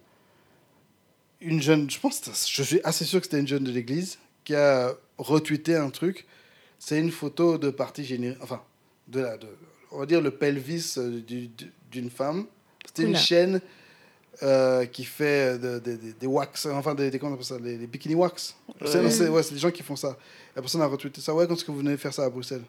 Une jeune, je pense, je suis assez sûr que c'était une jeune de l'église qui a retweeté un truc. C'est une photo de partie générale, enfin, de la, de, on va dire le pelvis euh, du- du- d'une femme. C'était une chaîne euh, qui fait de- de- de- des wax, enfin des, des, comment on appelle ça, les, les bikini wax. C'est ouais, c'est des gens qui font ça. La personne a retweeté ça. Ouais, quand est-ce que vous venez faire ça à Bruxelles?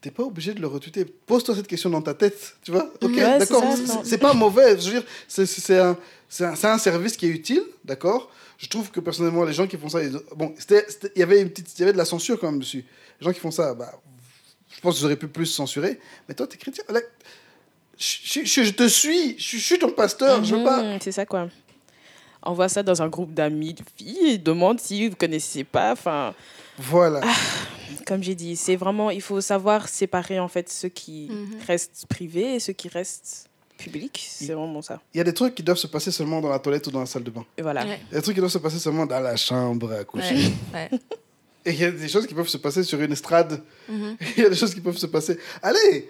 T'es pas obligé de le retweeter. Pose-toi cette question dans ta tête, tu vois Ok, Ouais, d'accord. c'est- pas mauvais. Je veux dire, c'est- un, c'est un, service qui est utile, d'accord Je trouve que personnellement, les gens qui font ça, ils- bon, il y avait une petite, il y avait de la censure quand même dessus. Les gens qui font ça, bah, je pense qu'ils auraient pu plus censurer. Mais toi, t'es chrétien. Là, je, je- je te suis, je, je suis ton pasteur. Je veux pas. Mhm, C'est ça quoi. Envoie ça dans un groupe d'amis de filles et demande si vous connaissez pas. Enfin, Voilà. comme j'ai dit, c'est vraiment, il faut savoir séparer en fait ce qui Mhm. reste privé et ce qui reste public. C'est vraiment ça. Il y a des trucs qui doivent se passer seulement dans la toilette ou dans la salle de bain. Et voilà. Ouais. Il y a des trucs qui doivent se passer seulement dans la chambre à coucher. Ouais. Ouais. Et il y a des choses qui peuvent se passer sur une estrade. Mhm. Il y a des choses qui peuvent se passer. Allez,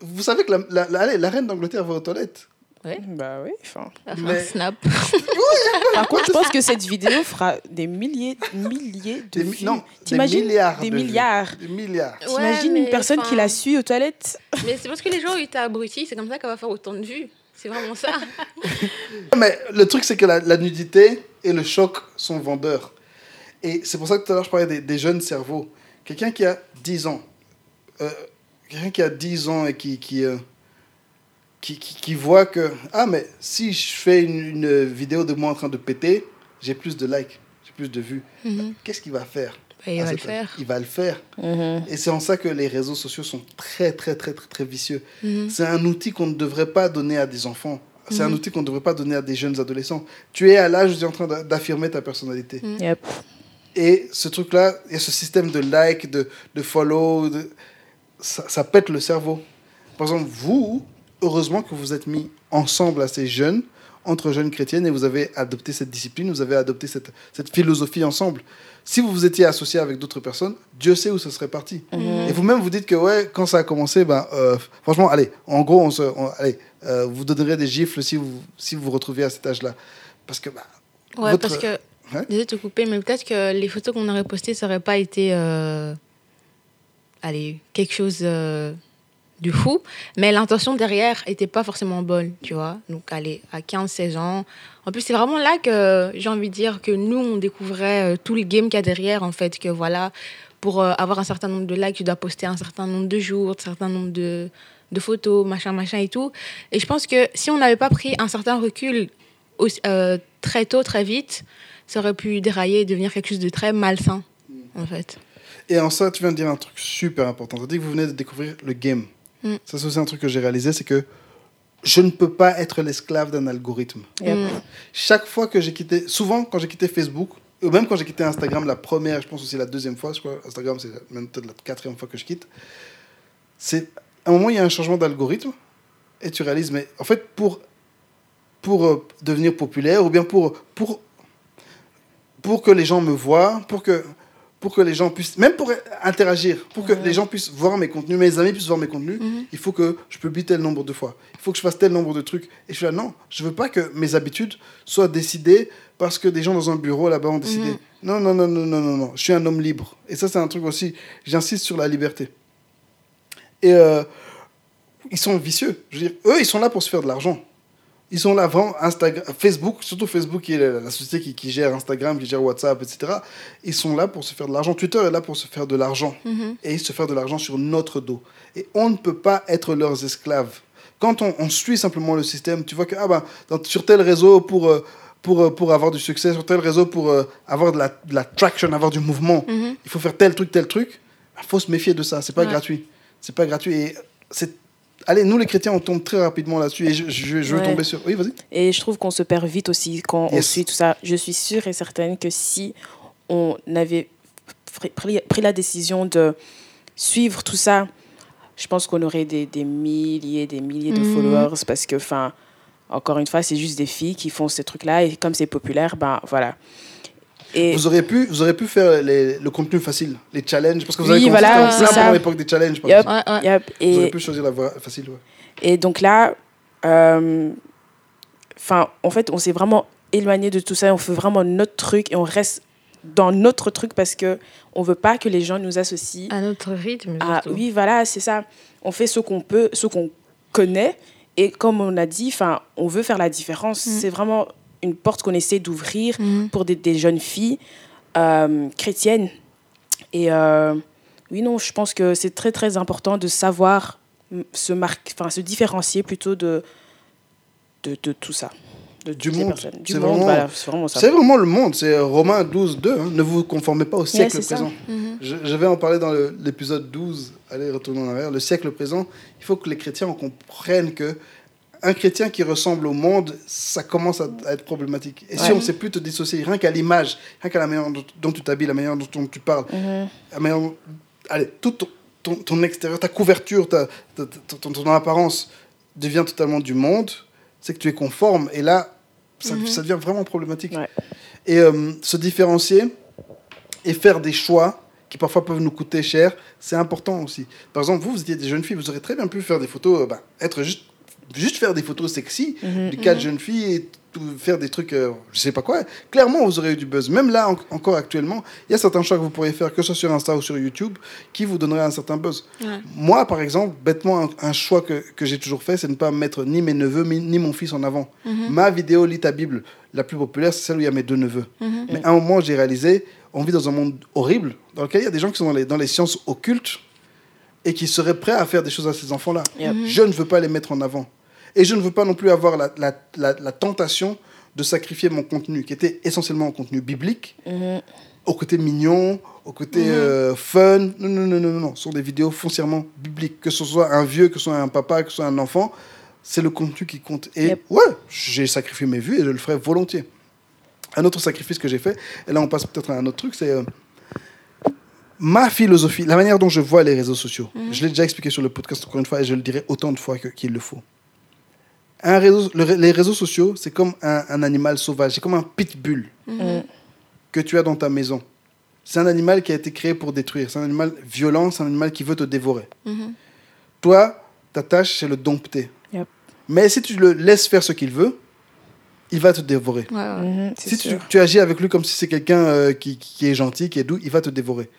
vous savez que la, la, la- allez, la reine d'Angleterre va aux toilettes. Bah oui. Enfin. Mais- Snap. Par contre, je pense que cette vidéo fera des milliers, milliers de Des, vues. non, des milliards. Des de milliards. Des milliards. Ouais, T'imagines une personne qui la suit aux toilettes Mais c'est parce que les gens ont été abrutis, c'est comme ça qu'elle va faire autant de vues. C'est vraiment ça. Mais le truc, c'est que la, la nudité et le choc sont vendeurs. Et c'est pour ça que tout à l'heure, je parlais des, des jeunes cerveaux. Quelqu'un qui a 10 ans, euh, quelqu'un qui a 10 ans et qui, qui, euh, qui, qui, qui voit que, ah, mais si je fais une, une vidéo de moi en train de péter, j'ai plus de likes, j'ai plus de vues. Mhm. Qu'est-ce qu'il va faire? Bah, il à va le faire. Il va le faire. Et c'est en ça que les réseaux sociaux sont très, très, très, très, très vicieux. Mhm. C'est un outil qu'on ne devrait pas donner à des enfants. C'est un Mhm. outil qu'on ne devrait pas donner à des jeunes adolescents. Tu es à l'âge où tu es en train d'a- d'affirmer ta personnalité. Yep. Et ce truc-là, il y a ce système de like, de, de follow, de- ça, ça pète le cerveau. Par exemple, vous, heureusement que vous êtes mis ensemble assez jeunes, entre jeunes chrétiennes, et vous avez adopté cette discipline, vous avez adopté cette, cette philosophie ensemble. Si vous vous étiez associé avec d'autres personnes, Dieu sait où ce serait parti. Et vous-même, vous dites que ouais, quand ça a commencé, ben, euh, franchement, allez, en gros, on se, on- allez, euh, vous donnerez des gifles si vous si vous, vous retrouviez à cet âge-là. Parce que bah, Ouais, Votre- parce que. Ouais. Désolé de te couper, mais peut-être que les photos qu'on aurait postées, ça aurait pas été. euh, Allez, quelque chose de fou. Mais l'intention derrière était pas forcément bonne, tu vois. Donc, allez, à 15-16 ans. En plus, c'est vraiment là que j'ai envie de dire que nous, on découvrait euh, tout le game qu'il y a derrière, en fait. Que voilà, pour euh, avoir un certain nombre de likes, tu dois poster un certain nombre de jours, un certain nombre de, de photos, machin, machin et tout. Et je pense que si on n'avait pas pris un certain recul euh, très tôt, très vite, ça aurait pu dérailler et devenir quelque chose de très malsain, en fait. Et en ça, tu viens de dire un truc super important. Tu as dit que vous venez de découvrir le game. Mm. Ça, c'est aussi un truc que j'ai réalisé, c'est que je ne peux pas être l'esclave d'un algorithme. Yep. Mm. Chaque fois que j'ai quitté, souvent quand j'ai quitté Facebook, ou même quand j'ai quitté Instagram la première, je pense aussi la deuxième fois, je crois, Instagram c'est même peut-être la quatrième fois que je quitte, c'est à un moment il y a un changement d'algorithme et tu réalises, mais en fait pour, pour euh, devenir populaire ou bien pour, pour, pour que les gens me voient, pour que, pour que les gens puissent, même pour interagir, pour que Ouais. les gens puissent voir mes contenus, mes amis puissent voir mes contenus, Mhm. il faut que je publie tel nombre de fois. Il faut que je fasse tel nombre de trucs. Et je suis là, non, je veux pas que mes habitudes soient décidées parce que des gens dans un bureau là-bas ont décidé. Mhm. Non, non, non, non, non, non, non. Je suis un homme libre. Et ça, c'est un truc aussi. J'insiste sur la liberté. Et euh, ils sont vicieux. Je veux dire, eux, ils sont là pour se faire de l'argent. Ils sont là vraiment Instagram, Facebook, surtout Facebook qui est la, société qui, qui gère Instagram, qui gère WhatsApp, etc. Ils sont là pour se faire de l'argent. Twitter est là pour se faire de l'argent Mhm. et se faire de l'argent sur notre dos. Et on ne peut pas être leurs esclaves. Quand on, on suit simplement le système, tu vois que ah ben, dans- sur tel réseau, pour, euh, pour, euh, pour avoir du succès, sur tel réseau, pour euh, avoir de la, de la traction, avoir du mouvement, Mhm. il faut faire tel truc, tel truc. Il faut se méfier de ça. C'est pas Ouais. gratuit. C'est pas gratuit. Et c'est... Allez, nous les chrétiens, on tombe très rapidement là-dessus. Et je, je, je veux Ouais. tomber sur. Oui, vas-y. Et je trouve qu'on se perd vite aussi quand on suit tout ça. Je suis sûre et certaine que si on avait pr- pris, pris la décision de suivre tout ça, je pense qu'on aurait des, des milliers, des milliers de Mhm. followers parce que, enfin, encore une fois, c'est juste des filles qui font ces trucs-là et comme c'est populaire, ben voilà. Et Vous auriez pu, vous auriez pu faire les- le contenu facile, les challenges, parce que vous Oui, avez commencé voilà, plein ça. pendant l'époque des challenges. par Yep. exemple. Ouais, ouais. Yep, Vous auriez pu choisir la voie facile. ouais. et donc là, euh, enfin, en fait, on s'est vraiment éloigné de tout ça. On fait vraiment notre truc et on reste dans notre truc parce que on veut pas que les gens nous associent. À notre rythme, Ah surtout. oui, voilà, c'est ça. On fait ce qu'on peut, ce qu'on connaît. Et comme on a dit, enfin, on veut faire la différence. Mm. C'est vraiment une porte qu'on essaie d'ouvrir Mhm. pour des, des jeunes filles euh, chrétiennes. Et euh, oui, non, je pense que c'est très, très important de savoir mm, se, marquer, enfin, se différencier plutôt de, de, de tout ça. De Du monde. C'est vraiment- le monde. C'est euh, Romains 12, 2. hein. Ne vous conformez pas au siècle présent. Mhm. Je, je vais en parler dans l'épisode 12. Allez, retournons en arrière. Le siècle présent, il faut que les chrétiens en comprennent que un chrétien qui ressemble au monde, ça commence à, à être problématique. Et si on ne sait plus te dissocier, rien qu'à l'image, rien qu'à la manière dont, tu t'habilles, la manière dont, tu parles, Mhm. la manière dont- allez, tout ton, ton- ton extérieur, ta couverture, ta, ta- ta- ton, ton apparence devient totalement du monde, c'est que tu es conforme. Et là, ça, Mhm. ça devient vraiment problématique. Ouais. Et euh, se différencier et faire des choix qui parfois peuvent nous coûter cher, c'est important aussi. Par exemple, vous, vous étiez des jeunes filles, vous aurez très bien pu faire des photos, euh, bah, être juste, juste faire des photos sexy Mhm. de quatre jeunes filles et tout- faire des trucs, euh, je sais pas quoi. Clairement, vous aurez eu du buzz. Même là, en- encore actuellement, il y a certains choix que vous pourriez faire, que ce soit sur Insta ou sur YouTube, qui vous donneraient un certain buzz. Ouais. Moi, par exemple, bêtement, un, un choix que, que j'ai toujours fait, c'est de ne pas mettre ni mes neveux ni, mon fils en avant. Mhm. Ma vidéo Lis ta Bible, la plus populaire, c'est celle où il y a mes deux neveux. Mhm. Mais à un moment, j'ai réalisé, on vit dans un monde horrible, dans lequel il y a des gens qui sont dans les, dans les sciences occultes et qui seraient prêts à faire des choses à ces enfants-là. Yep. Mhm. Je ne veux pas les mettre en avant. Et je ne veux pas non plus avoir la, la, la, la tentation de sacrifier mon contenu, qui était essentiellement un contenu biblique, Mhm. au côté mignon, au côté euh, fun. Non, non, non, non, non. Ce sont des vidéos foncièrement bibliques. Que ce soit un vieux, que ce soit un papa, que ce soit un enfant, c'est le contenu qui compte. Et Yep. ouais, j'ai sacrifié mes vues et je le ferai volontiers. Un autre sacrifice que j'ai fait, et là on passe peut-être à un autre truc, c'est euh, ma philosophie, la manière dont je vois les réseaux sociaux. Je l'ai déjà expliqué sur le podcast encore une fois et je le dirai autant de fois qu'il le faut. Un réseau, le ré- les réseaux sociaux, c'est comme un, un animal sauvage, c'est comme un pitbull Mhm. que tu as dans ta maison. C'est un animal qui a été créé pour détruire. C'est un animal violent, c'est un animal qui veut te dévorer. Mhm. Toi, ta tâche, c'est le dompter. Yep. Mais si tu le laisses faire ce qu'il veut, il va te dévorer. Ouais, ouais. Mhm, c'est Si tu, agis avec lui comme si c'est quelqu'un euh, qui, qui est gentil, qui est doux, il va te dévorer.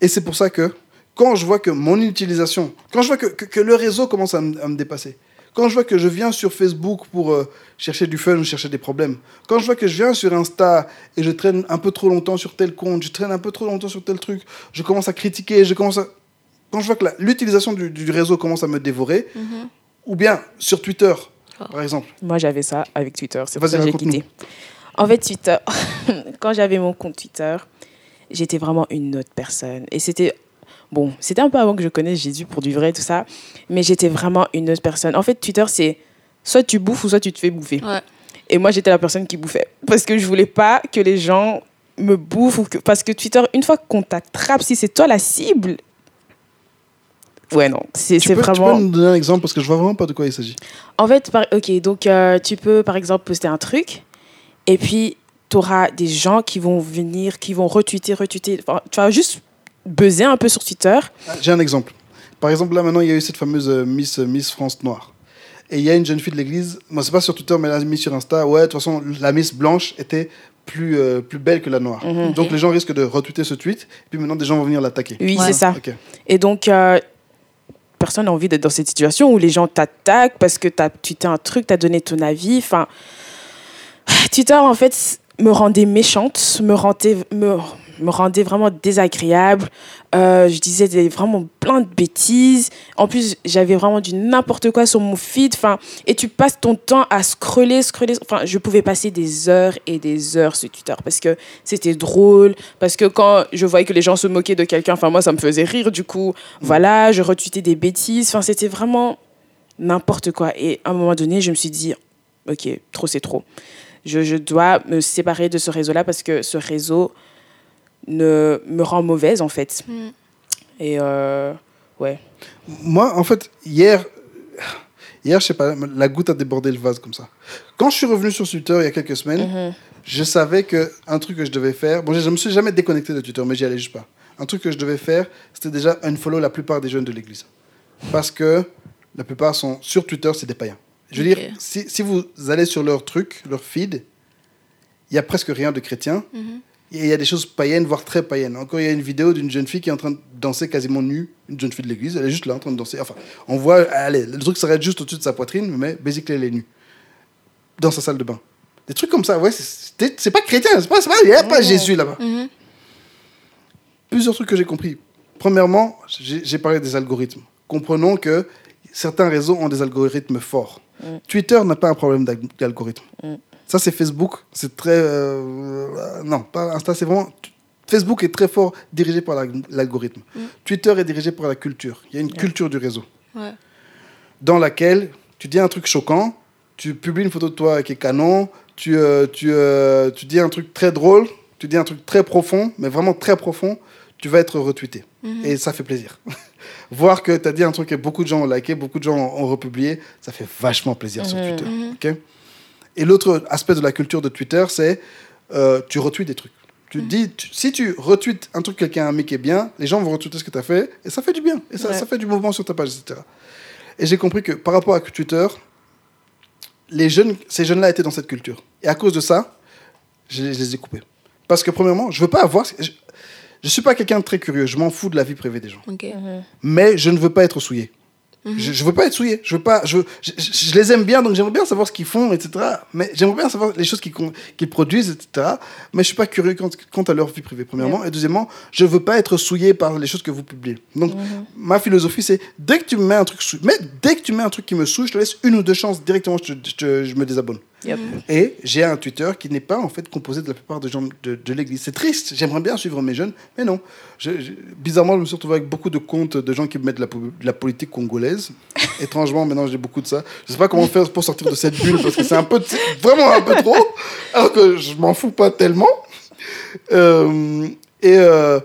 Et c'est pour ça que quand je vois que mon utilisation, quand je vois que, que, que le réseau commence à, me- à me dépasser, quand je vois que je viens sur Facebook pour euh, chercher du fun ou chercher des problèmes, quand je vois que je viens sur Insta et je traîne un peu trop longtemps sur tel compte, je traîne un peu trop longtemps sur tel truc, je commence à critiquer, je commence à... Quand je vois que l'utilisation du, du réseau commence à me dévorer, Mhm. ou bien sur Twitter, Oh. par exemple, Moi, j'avais ça avec Twitter. C'est pour ça que j'ai quitté. En fait, Twitter, quand j'avais mon compte Twitter, j'étais vraiment une autre personne. Et c'était. Bon, c'était un peu avant que je connaisse Jésus pour du vrai, tout ça. Mais j'étais vraiment une autre personne. En fait, Twitter, c'est soit tu bouffes ou soit tu te fais bouffer. Ouais. Et moi, j'étais la personne qui bouffait. Parce que je voulais pas que les gens me bouffent. Ou que... Parce que Twitter, une fois qu'on t'attrape, si c'est toi la cible. Ouais, non. C'est tu c'est peux, tu vraiment. peux nous donner un exemple parce que je vois vraiment pas de quoi il s'agit. En fait, par- ok, donc euh, tu peux par exemple poster un truc et puis tu auras des gens qui vont venir, qui vont retweeter, retweeter. Enfin, tu vas juste buzzer un peu sur Twitter. Ah, J'ai un exemple. Par exemple, là maintenant, il y a eu cette fameuse euh, Miss, euh, Miss France Noire. Et il y a une jeune fille de l'église, moi c'est pas sur Twitter, mais elle a mis sur Insta, ouais, de toute façon, la Miss blanche était plus, euh, plus belle que la noire. Mhm. Donc les gens risquent de retweeter ce tweet, et puis maintenant des gens vont venir l'attaquer. Oui, Ouais. c'est ça. Et donc, euh, personne n'a envie d'être dans cette situation où les gens t'attaquent parce que tu as tweeté un truc, tu as donné ton avis. Enfin, Twitter, en fait, me rendait méchante, me rendait, me, me rendait vraiment désagréable. Euh, je disais des, vraiment plein de bêtises. En plus, j'avais vraiment du n'importe quoi sur mon feed. Enfin, et tu passes ton temps à scroller, scroller. Enfin, je pouvais passer des heures et des heures sur Twitter parce que c'était drôle. Parce que quand je voyais que les gens se moquaient de quelqu'un, enfin, moi, ça me faisait rire. Du coup, voilà, je retweetais des bêtises. Enfin, c'était vraiment n'importe quoi. Et à un moment donné, je me suis dit, OK, trop, c'est trop. Je, je dois me séparer de ce réseau-là parce que ce réseau ne me rend mauvaise, en fait. Mm. Et euh, ouais. Moi, en fait, hier, hier, je sais pas, la goutte a débordé le vase comme ça. Quand je suis revenu sur Twitter il y a quelques semaines, Mhm. je savais que un truc que je devais faire. Bon, je me suis jamais déconnecté de Twitter, mais j'y allais juste pas. Un truc que je devais faire, c'était déjà unfollow la plupart des jeunes de l'église. Parce que la plupart sont sur Twitter, c'est des païens. Je veux dire, si, si vous allez sur leur truc, leur feed, il y a presque rien de chrétien. Mhm. Et il y a des choses païennes, voire très païennes. Encore, il y a une vidéo d'une jeune fille qui est en train de danser quasiment nue. Une jeune fille de l'église, elle est juste là en train de danser. Enfin, on voit, allez, le truc s'arrête juste au-dessus de sa poitrine, mais basically, elle est nue. Dans sa salle de bain. Des trucs comme ça, ouais, c'est- pas chrétien, c'est pas, c'est pas, il n'y a pas. Jésus là-bas. Mhm. Plusieurs trucs que j'ai compris. Premièrement, j'ai parlé des algorithmes. Comprenons que certains réseaux ont des algorithmes forts. Mm. Twitter n'a pas un problème d'al- d'algorithme. Mm. Ça, c'est Facebook. C'est très. euh, non, pas Insta, c'est vraiment. Facebook est très fort dirigé par la- l'algorithme. Mm. Twitter est dirigé par la culture. Il y a une culture du réseau Ouais. dans laquelle tu dis un truc choquant, tu publies une photo de toi qui est canon, tu, euh, tu, euh, tu dis un truc très drôle, tu dis un truc très profond, mais vraiment très profond, tu vas être retweeté. Mhm. Et ça fait plaisir. Voir que tu as dit un truc que beaucoup de gens ont liké, beaucoup de gens ont, ont republié, ça fait vachement plaisir sur Mhm. Twitter. Mhm. ok? Et l'autre aspect de la culture de Twitter, c'est euh, tu retweets des trucs. Tu dis, tu- si tu retweets un truc que quelqu'un a mis qui est bien, les gens vont retweeter ce que tu as fait, et ça fait du bien. Et ça, Ouais. ça fait du mouvement sur ta page, etc. Et j'ai compris que par rapport à Twitter, les jeunes, ces jeunes-là étaient dans cette culture. Et à cause de ça, je, les- je les ai coupés. Parce que premièrement, je veux pas avoir. Je, je suis pas quelqu'un de très curieux. Je m'en fous de la vie privée des gens. Mhm. Mais je ne veux pas être souillé. Je, je veux pas être souillé. Je veux pas. Je, je, je- je les aime bien, donc j'aimerais bien savoir ce qu'ils font, etc. Mais j'aimerais bien savoir les choses qu'ils produisent, etc. Mais je suis pas curieux quant, quant à leur vie privée, premièrement. Et deuxièmement, je veux pas être souillé par les choses que vous publiez. Donc, ma philosophie, c'est dès que tu me mets un truc, mais dès que tu mets un truc qui me souille, je te laisse une ou deux chances directement, je, te- je te- je me désabonne. Yep. Et j'ai un Twitter qui n'est pas en fait composé de la plupart des gens de, de l'église. C'est triste. J'aimerais bien suivre mes jeunes, mais non. Je- je- bizarrement, je me suis retrouvé avec beaucoup de comptes de gens qui mettent de la, po- de la politique congolaise. Étrangement, maintenant j'ai beaucoup de ça. Je sais pas comment faire pour sortir de cette bulle parce que c'est un peu vraiment un peu trop. Alors que je m'en fous pas tellement. Euh, et euh,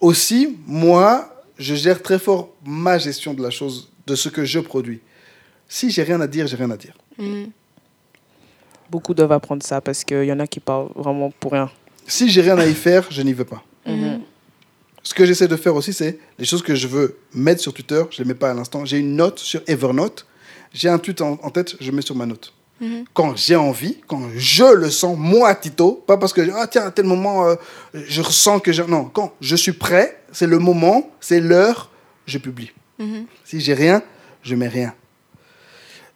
aussi, moi, je gère très fort ma gestion de la chose, de ce que je produis. Si j'ai rien à dire, j'ai rien à dire. Mm. Beaucoup doivent apprendre ça parce qu'il y en a qui parlent vraiment pour rien. Si j'ai rien à y faire, je n'y vais pas. Mhm. Ce que j'essaie de faire aussi, c'est les choses que je veux mettre sur Twitter, je ne les mets pas à l'instant. J'ai une note sur Evernote. J'ai un tweet en, en tête, je mets sur ma note. Mhm. Quand j'ai envie, quand je le sens, moi, Tito, pas parce que, ah tiens, à tel moment, euh, je ressens que j'ai... Non, quand je suis prêt, c'est le moment, c'est l'heure, je publie. Mhm. Si j'ai rien, je mets rien.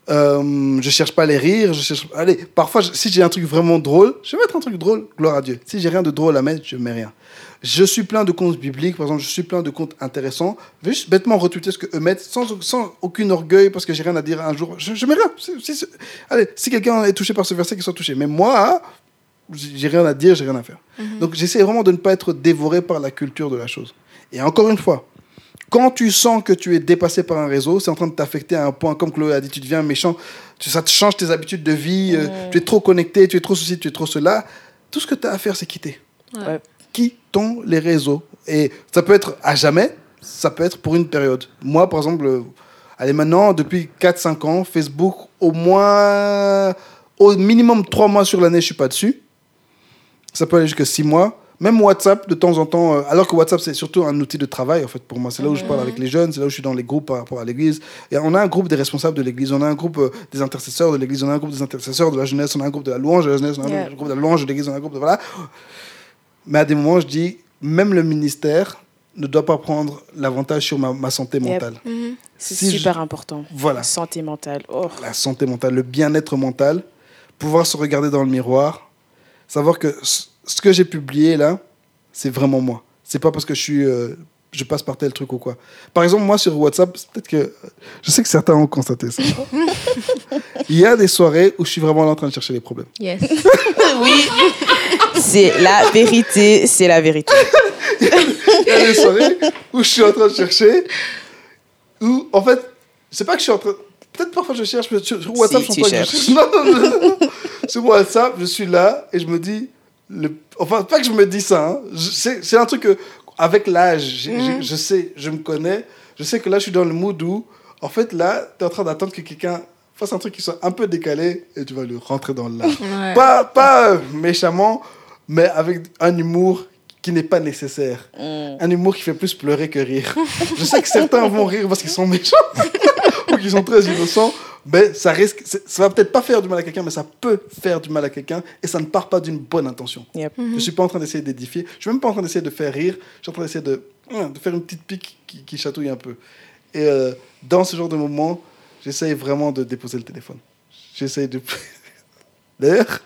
Euh, je cherche pas les rires. Je cherche... Allez, parfois, je- si j'ai un truc vraiment drôle, je vais mettre un truc drôle, gloire à Dieu. Si j'ai rien de drôle à mettre, je mets rien. Je suis plein de comptes bibliques, par exemple, je suis plein de comptes intéressants. Je vais juste bêtement retweeter ce qu'eux mettent, sans, sans aucun orgueil, parce que j'ai rien à dire un jour. Je, je mets rien. Si- allez, si quelqu'un est touché par ce verset, qu'il soit touché. Mais moi, j'ai rien à dire, j'ai rien à faire. Donc j'essaie vraiment de ne pas être dévoré par la culture de la chose. Et encore une fois, quand tu sens que tu es dépassé par un réseau, c'est en train de t'affecter à un point, comme Chloé a dit, tu deviens méchant, tu, ça te change tes habitudes de vie, euh, tu es trop connecté, tu es trop ceci, tu es trop cela. Tout ce que tu as à faire, c'est quitter. Ouais. Quittons les réseaux. Et ça peut être à jamais, ça peut être pour une période. Moi, par exemple, euh, allez, maintenant, depuis 4-5 ans, Facebook, au moins, au minimum 3 mois sur l'année, je suis pas dessus. Ça peut aller jusqu'à 6 mois. Même WhatsApp, de temps en temps, euh, alors que WhatsApp, c'est surtout un outil de travail, en fait, pour moi. C'est là où je parle avec les jeunes, c'est là où je suis dans les groupes par rapport à l'église. Et on a un groupe des responsables de l'église, on a un groupe euh, des intercesseurs de l'église, on a un groupe des intercesseurs de la jeunesse, on a un groupe de la louange de la jeunesse, on a un Yeah. groupe de la louange de l'église, on a un groupe de. Voilà. Mais à des moments, je dis, même le ministère ne doit pas prendre l'avantage sur ma, ma santé Yep. mentale. Mhm. C'est Si je- super important. Voilà. Santé mentale. Oh. la santé mentale, le bien-être mental, pouvoir se regarder dans le miroir, savoir que ce que j'ai publié là, c'est vraiment moi. C'est pas parce que je suis, euh, je passe par tel truc ou quoi. Par exemple, moi sur WhatsApp, peut-être que je sais que certains ont constaté ça. Il y a des soirées où je suis vraiment là en train de chercher les problèmes. Yes. Oui, c'est la vérité, c'est la vérité. Il y a des soirées où je suis en train de chercher, où en fait, c'est pas que je suis en train. Peut-être parfois je cherche, mais sur, WhatsApp, Si, je pense pas que je cherches. cherche. Non, non, non, non. Sur WhatsApp, je suis là et je me dis. Le... Enfin, pas que je me dis ça. hein. C'est un truc que, avec l'âge, j'ai- je sais, je me connais. Je sais que là, je suis dans le mood où, en fait, là, tu es en train d'attendre que quelqu'un fasse un truc qui soit un peu décalé et tu vas le rentrer dans l'art. Ouais. Pas, pas euh, méchamment, mais avec un humour qui n'est pas nécessaire. Mm. Un humour qui fait plus pleurer que rire. Je sais que certains vont rire parce qu'ils sont méchants ou qu'ils sont très innocents, mais ça risque, ça va peut-être pas faire du mal à quelqu'un, mais ça peut faire du mal à quelqu'un et ça ne part pas d'une bonne intention. Yep. Je suis pas en train d'essayer d'édifier, je suis même pas en train d'essayer de faire rire, je suis en train d'essayer de, de faire une petite pique qui, qui chatouille un peu. Et euh, dans ce genre de moment, j'essaye vraiment de déposer le téléphone. J'essaye de. D'ailleurs,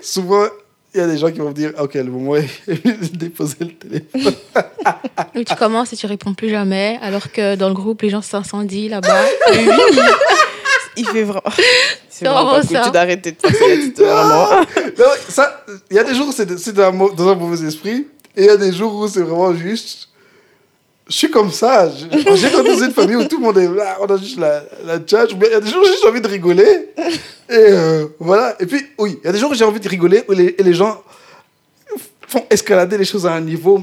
souvent, il y a des gens qui vont me dire Ok, le moment est de déposer le téléphone. Donc tu commences et tu réponds plus jamais, alors que dans le groupe, les gens s'incendient là-bas. Il fait vraiment. C'est C'est vraiment vraiment pas cool. ça. Tu dois arrêter de Tito, vraiment. Non, ça, il y a des jours où c'est c'est dans, un mau- dans un mauvais esprit, et il y a des jours où c'est vraiment juste. Je suis comme ça. Je- J'ai grandi dans une famille où tout le monde est là, on a juste la, la tchatch. Mais il y a des jours où j'ai juste envie de rigoler. Et euh, voilà. Et puis, oui, il y a des jours où j'ai envie de rigoler où les, et les gens font escalader les choses à un niveau.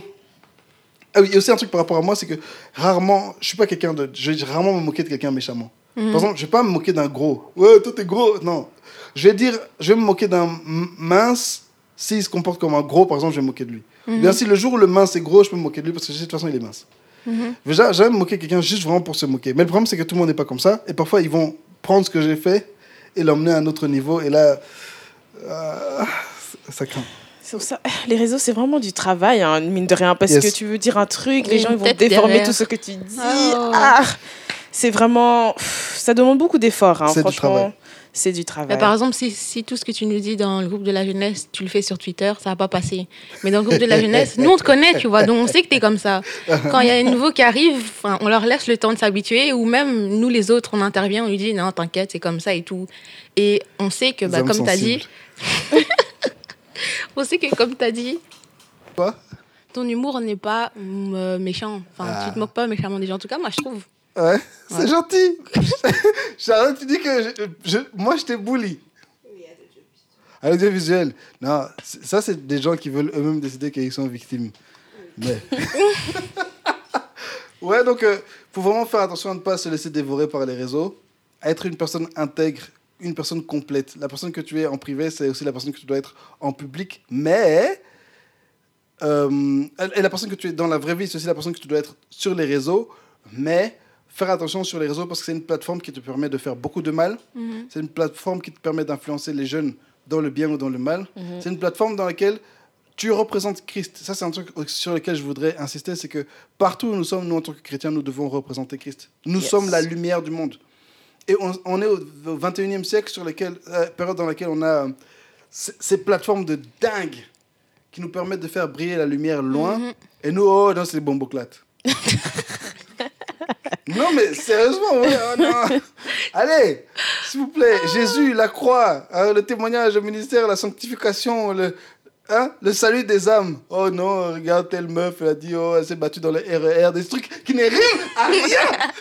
Ah oui, il y a aussi un truc par rapport à moi, c'est que rarement, je suis pas quelqu'un de. Je vais rarement me moquer de quelqu'un méchamment. Par exemple, je vais pas me moquer d'un gros. Ouais, toi t'es gros. Non. Je vais dire, je vais me moquer d'un mince s'il se comporte comme un gros, par exemple, je vais me moquer de lui. Ou Bien si le jour où le mince est gros, je peux me moquer de lui parce que de toute façon il est mince. Déjà, j'aime me moquer de quelqu'un juste vraiment pour se moquer. Mais le problème, c'est que tout le monde n'est pas comme ça. Et parfois, ils vont prendre ce que j'ai fait et l'emmener à un autre niveau. Et là, euh, ça craint. Ça, les réseaux, c'est vraiment du travail, hein, mine de rien, parce Yes. que tu veux dire un truc, les gens ils vont déformer derrière. tout ce que tu dis. Ah. Ah. C'est vraiment. Ça demande beaucoup d'efforts, hein, C'est du franchement. travail. C'est du travail. Mais par exemple, si, si tout ce que tu nous dis dans le groupe de la jeunesse, tu le fais sur Twitter, ça va pas passer. Mais dans le groupe de la jeunesse, nous, on te connaît, tu vois, donc on sait que tu es comme ça. Quand il y a un nouveau qui arrive, enfin, on leur laisse le temps de s'habituer, ou même nous, les autres, on intervient, on lui dit, non, t'inquiète, c'est comme ça et tout. Et on sait que, bah, comme tu as dit, on sait que, comme tu as dit, Quoi? ton humour n'est pas euh, méchant. Enfin, Ah. tu te moques pas méchamment des gens. En tout cas, moi, je trouve. Ouais, c'est gentil. Charlotte, tu dis que je- je- moi, je t'ai bully. À l'audiovisuel. Non, c'est- ça, c'est des gens qui veulent eux-mêmes décider qu'ils sont victimes. Mais... ouais, donc, il faut vraiment faire attention à ne pas se laisser dévorer par les réseaux, à être une personne intègre, une personne complète. La personne que tu es en privé, c'est aussi la personne que tu dois être en public, mais... euh, et la personne que tu es dans la vraie vie, c'est aussi la personne que tu dois être sur les réseaux, mais faire attention sur les réseaux parce que c'est une plateforme qui te permet de faire beaucoup de mal. C'est une plateforme qui te permet d'influencer les jeunes dans le bien ou dans le mal. Mhm. C'est une plateforme dans laquelle tu représentes Christ. Ça, c'est un truc sur lequel je voudrais insister, c'est que partout où nous sommes, nous, en tant que chrétiens, nous devons représenter Christ. Nous Yes. sommes la lumière du monde. Et on, on est au, au 21e siècle, sur lequel, euh, période dans laquelle on a euh, ces plateformes de dingue qui nous permettent de faire briller la lumière loin. Mhm. Et nous, oh non, c'est les bomboclates. non, mais sérieusement, ouais, oh non. Allez, s'il vous plaît, Jésus, la croix, hein, le témoignage, le ministère, la sanctification, le, hein, le salut des âmes. Oh non, regarde telle meuf, elle a dit, oh, elle s'est battue dans le RER, des trucs qui n'est rien à rien.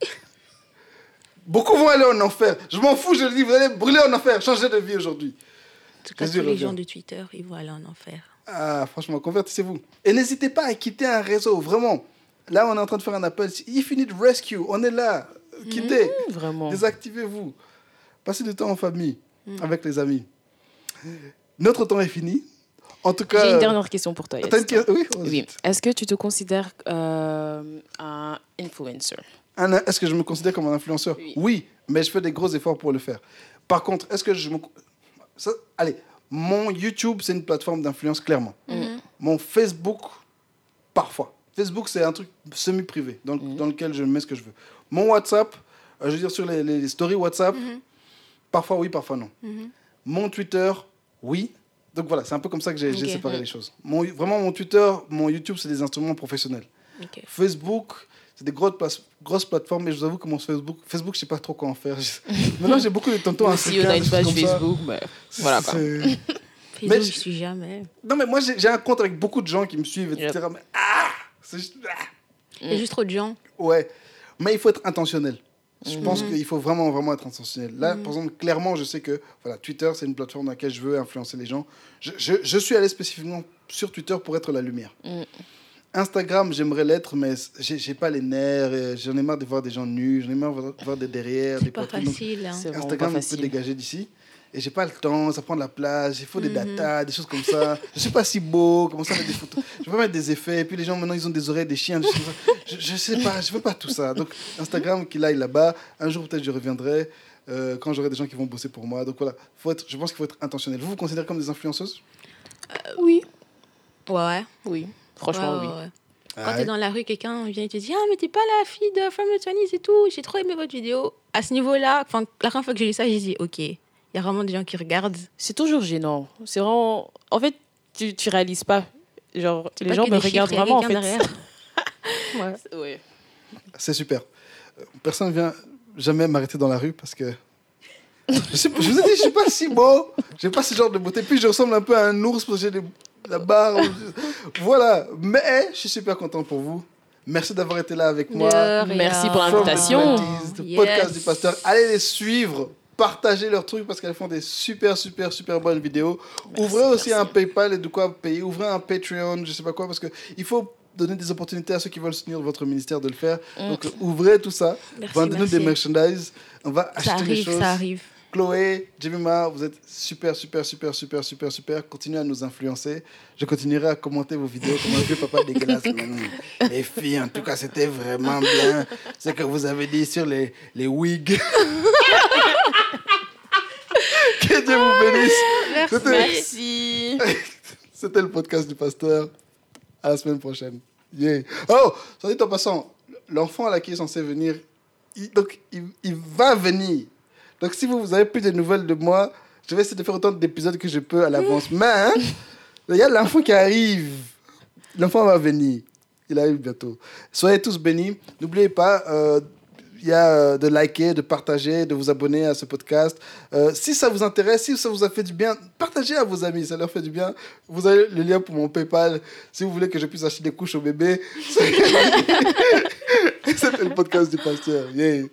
Beaucoup vont aller en enfer. Je m'en fous, je le dis, vous allez brûler en enfer, changer de vie aujourd'hui. En tout cas, tous les gens de Twitter, ils vont aller en enfer. Ah, franchement, convertissez-vous. Et n'hésitez pas à quitter un réseau, vraiment. Là, on est en train de faire un appel. If you need rescue, on est là. Quittez. Vraiment. Désactivez-vous. Passez du temps en famille, avec les amis. Notre temps est fini. En tout cas. J'ai une dernière question pour toi. Une Oui. Oui. Est-ce que tu te considères euh, un influencer? Est-ce que je me considère comme un influenceur? Oui. mais je fais des gros efforts pour le faire. Par contre, est-ce que je me. Ça, allez, mon YouTube, c'est une plateforme d'influence, clairement. Mon Facebook, parfois. Facebook, c'est un truc semi-privé dans, le- dans lequel je mets ce que je veux. Mon WhatsApp, euh, je veux dire sur les, les stories WhatsApp, parfois oui, parfois non. Mhm. Mon Twitter, oui. Donc voilà, c'est un peu comme ça que j'ai séparé les choses. Mon, vraiment, mon Twitter, mon YouTube, c'est des instruments professionnels. Ok. Facebook, c'est des grosses, place- grosses plateformes, mais je vous avoue que mon Facebook, Facebook, je sais pas trop quoi en faire. Maintenant, j'ai beaucoup de tontons Moi aussi, on a une page. Facebook. mais voilà quoi. Facebook, Mais je suis jamais. Non, mais moi, j'ai un compte avec beaucoup de gens qui me suivent, etc. Mais, ah C'est juste- ah Il y a juste trop de gens. Ouais, mais il faut être intentionnel. Je pense Mhm. qu'il faut vraiment, vraiment être intentionnel. Là, par exemple, clairement, je sais que voilà, Twitter, c'est une plateforme dans laquelle je veux influencer les gens. Je, je- je suis allé spécifiquement sur Twitter pour être la lumière. Mhm. Instagram, j'aimerais l'être, mais j'ai j'ai pas les nerfs. J'en ai marre de voir des gens nus, j'en ai marre de voir- de voir des derrière, des C'est pas facile. hein. Instagram, faut facile. dégager d'ici. Et j'ai pas le temps, ça prend de la place, il faut des Mhm. datas, des choses comme ça. Je suis pas si beau, comment ça mettre des photos? Je veux pas mettre des effets, et puis les gens maintenant ils ont des oreilles, des chiens, des choses comme ça. Je, je sais pas, je veux pas tout ça. Donc Instagram qu'il aille là-bas, un jour peut-être je reviendrai euh, quand j'aurai des gens qui vont bosser pour moi. Donc voilà, faut être, je pense qu'il faut être intentionnel. Vous vous considérez comme des influenceuses? Oui. Ouais, ouais. Oui. Franchement, Ouais, oui. ouais, ouais. Quand Ah t'es ouais. dans la rue, quelqu'un vient et te dit Ah, mais t'es pas la fille de From the 20s et tout, j'ai trop aimé votre vidéo. À ce niveau-là, la première fois que j'ai lu ça, j'ai dit Ok, y a vraiment des gens qui regardent. C'est toujours gênant. C'est vraiment. En fait, tu, tu réalises pas. Genre, les pas gens me regardent il vraiment en fait. ouais. C'est super. Euh, Personne vient jamais m'arrêter dans la rue parce que. Je, sais je vous ai dit, je suis pas si beau. J'ai pas ce genre de beauté. Puis je ressemble un peu à un ours parce que j'ai des- la barbe. voilà. Mais je suis super content pour vous. Merci d'avoir été là avec moi. Merci pour l'invitation. 20s, le Yes. podcast du pasteur. Allez les suivre. Partagez leurs trucs parce qu'elles font des super, super, super bonnes vidéos. Ouvrez aussi un PayPal et de quoi payer. Ouvrez un Patreon, je sais pas quoi, parce qu'il faut donner des opportunités à ceux qui veulent soutenir votre ministère de le faire. Mm. Donc ouvrez tout ça. Vendez-nous des merci. merchandise. On va acheter Ça les arrive, choses. ça arrive. Chloé, Jemima, vous êtes super, super, super, super, super, super. Continuez à nous influencer. Je continuerai à commenter vos vidéos comme un vieux papa dégueulasse. Les filles, en tout cas, c'était vraiment bien. Ce que vous avez dit sur les, les wigs. que Dieu vous bénisse. Merci. C'était le podcast du pasteur. À la semaine prochaine. Yeah. Oh, soit dit en passant, l'enfant là qui est censé venir il- donc, il, il va venir. Donc, si vous, vous avez plus de nouvelles de moi, je vais essayer de faire autant d'épisodes que je peux à l'avance. Mais, hein, il y a l'enfant qui arrive. L'enfant va venir. Il arrive bientôt. Soyez tous bénis. N'oubliez pas, euh, y a euh, de liker, de partager, de vous abonner à ce podcast. Euh, si ça vous intéresse, si ça vous a fait du bien, partagez à vos amis, ça leur fait du bien. Vous avez le lien pour mon PayPal si vous voulez que je puisse acheter des couches au bébé. C'était le podcast du pasteur. Yeah.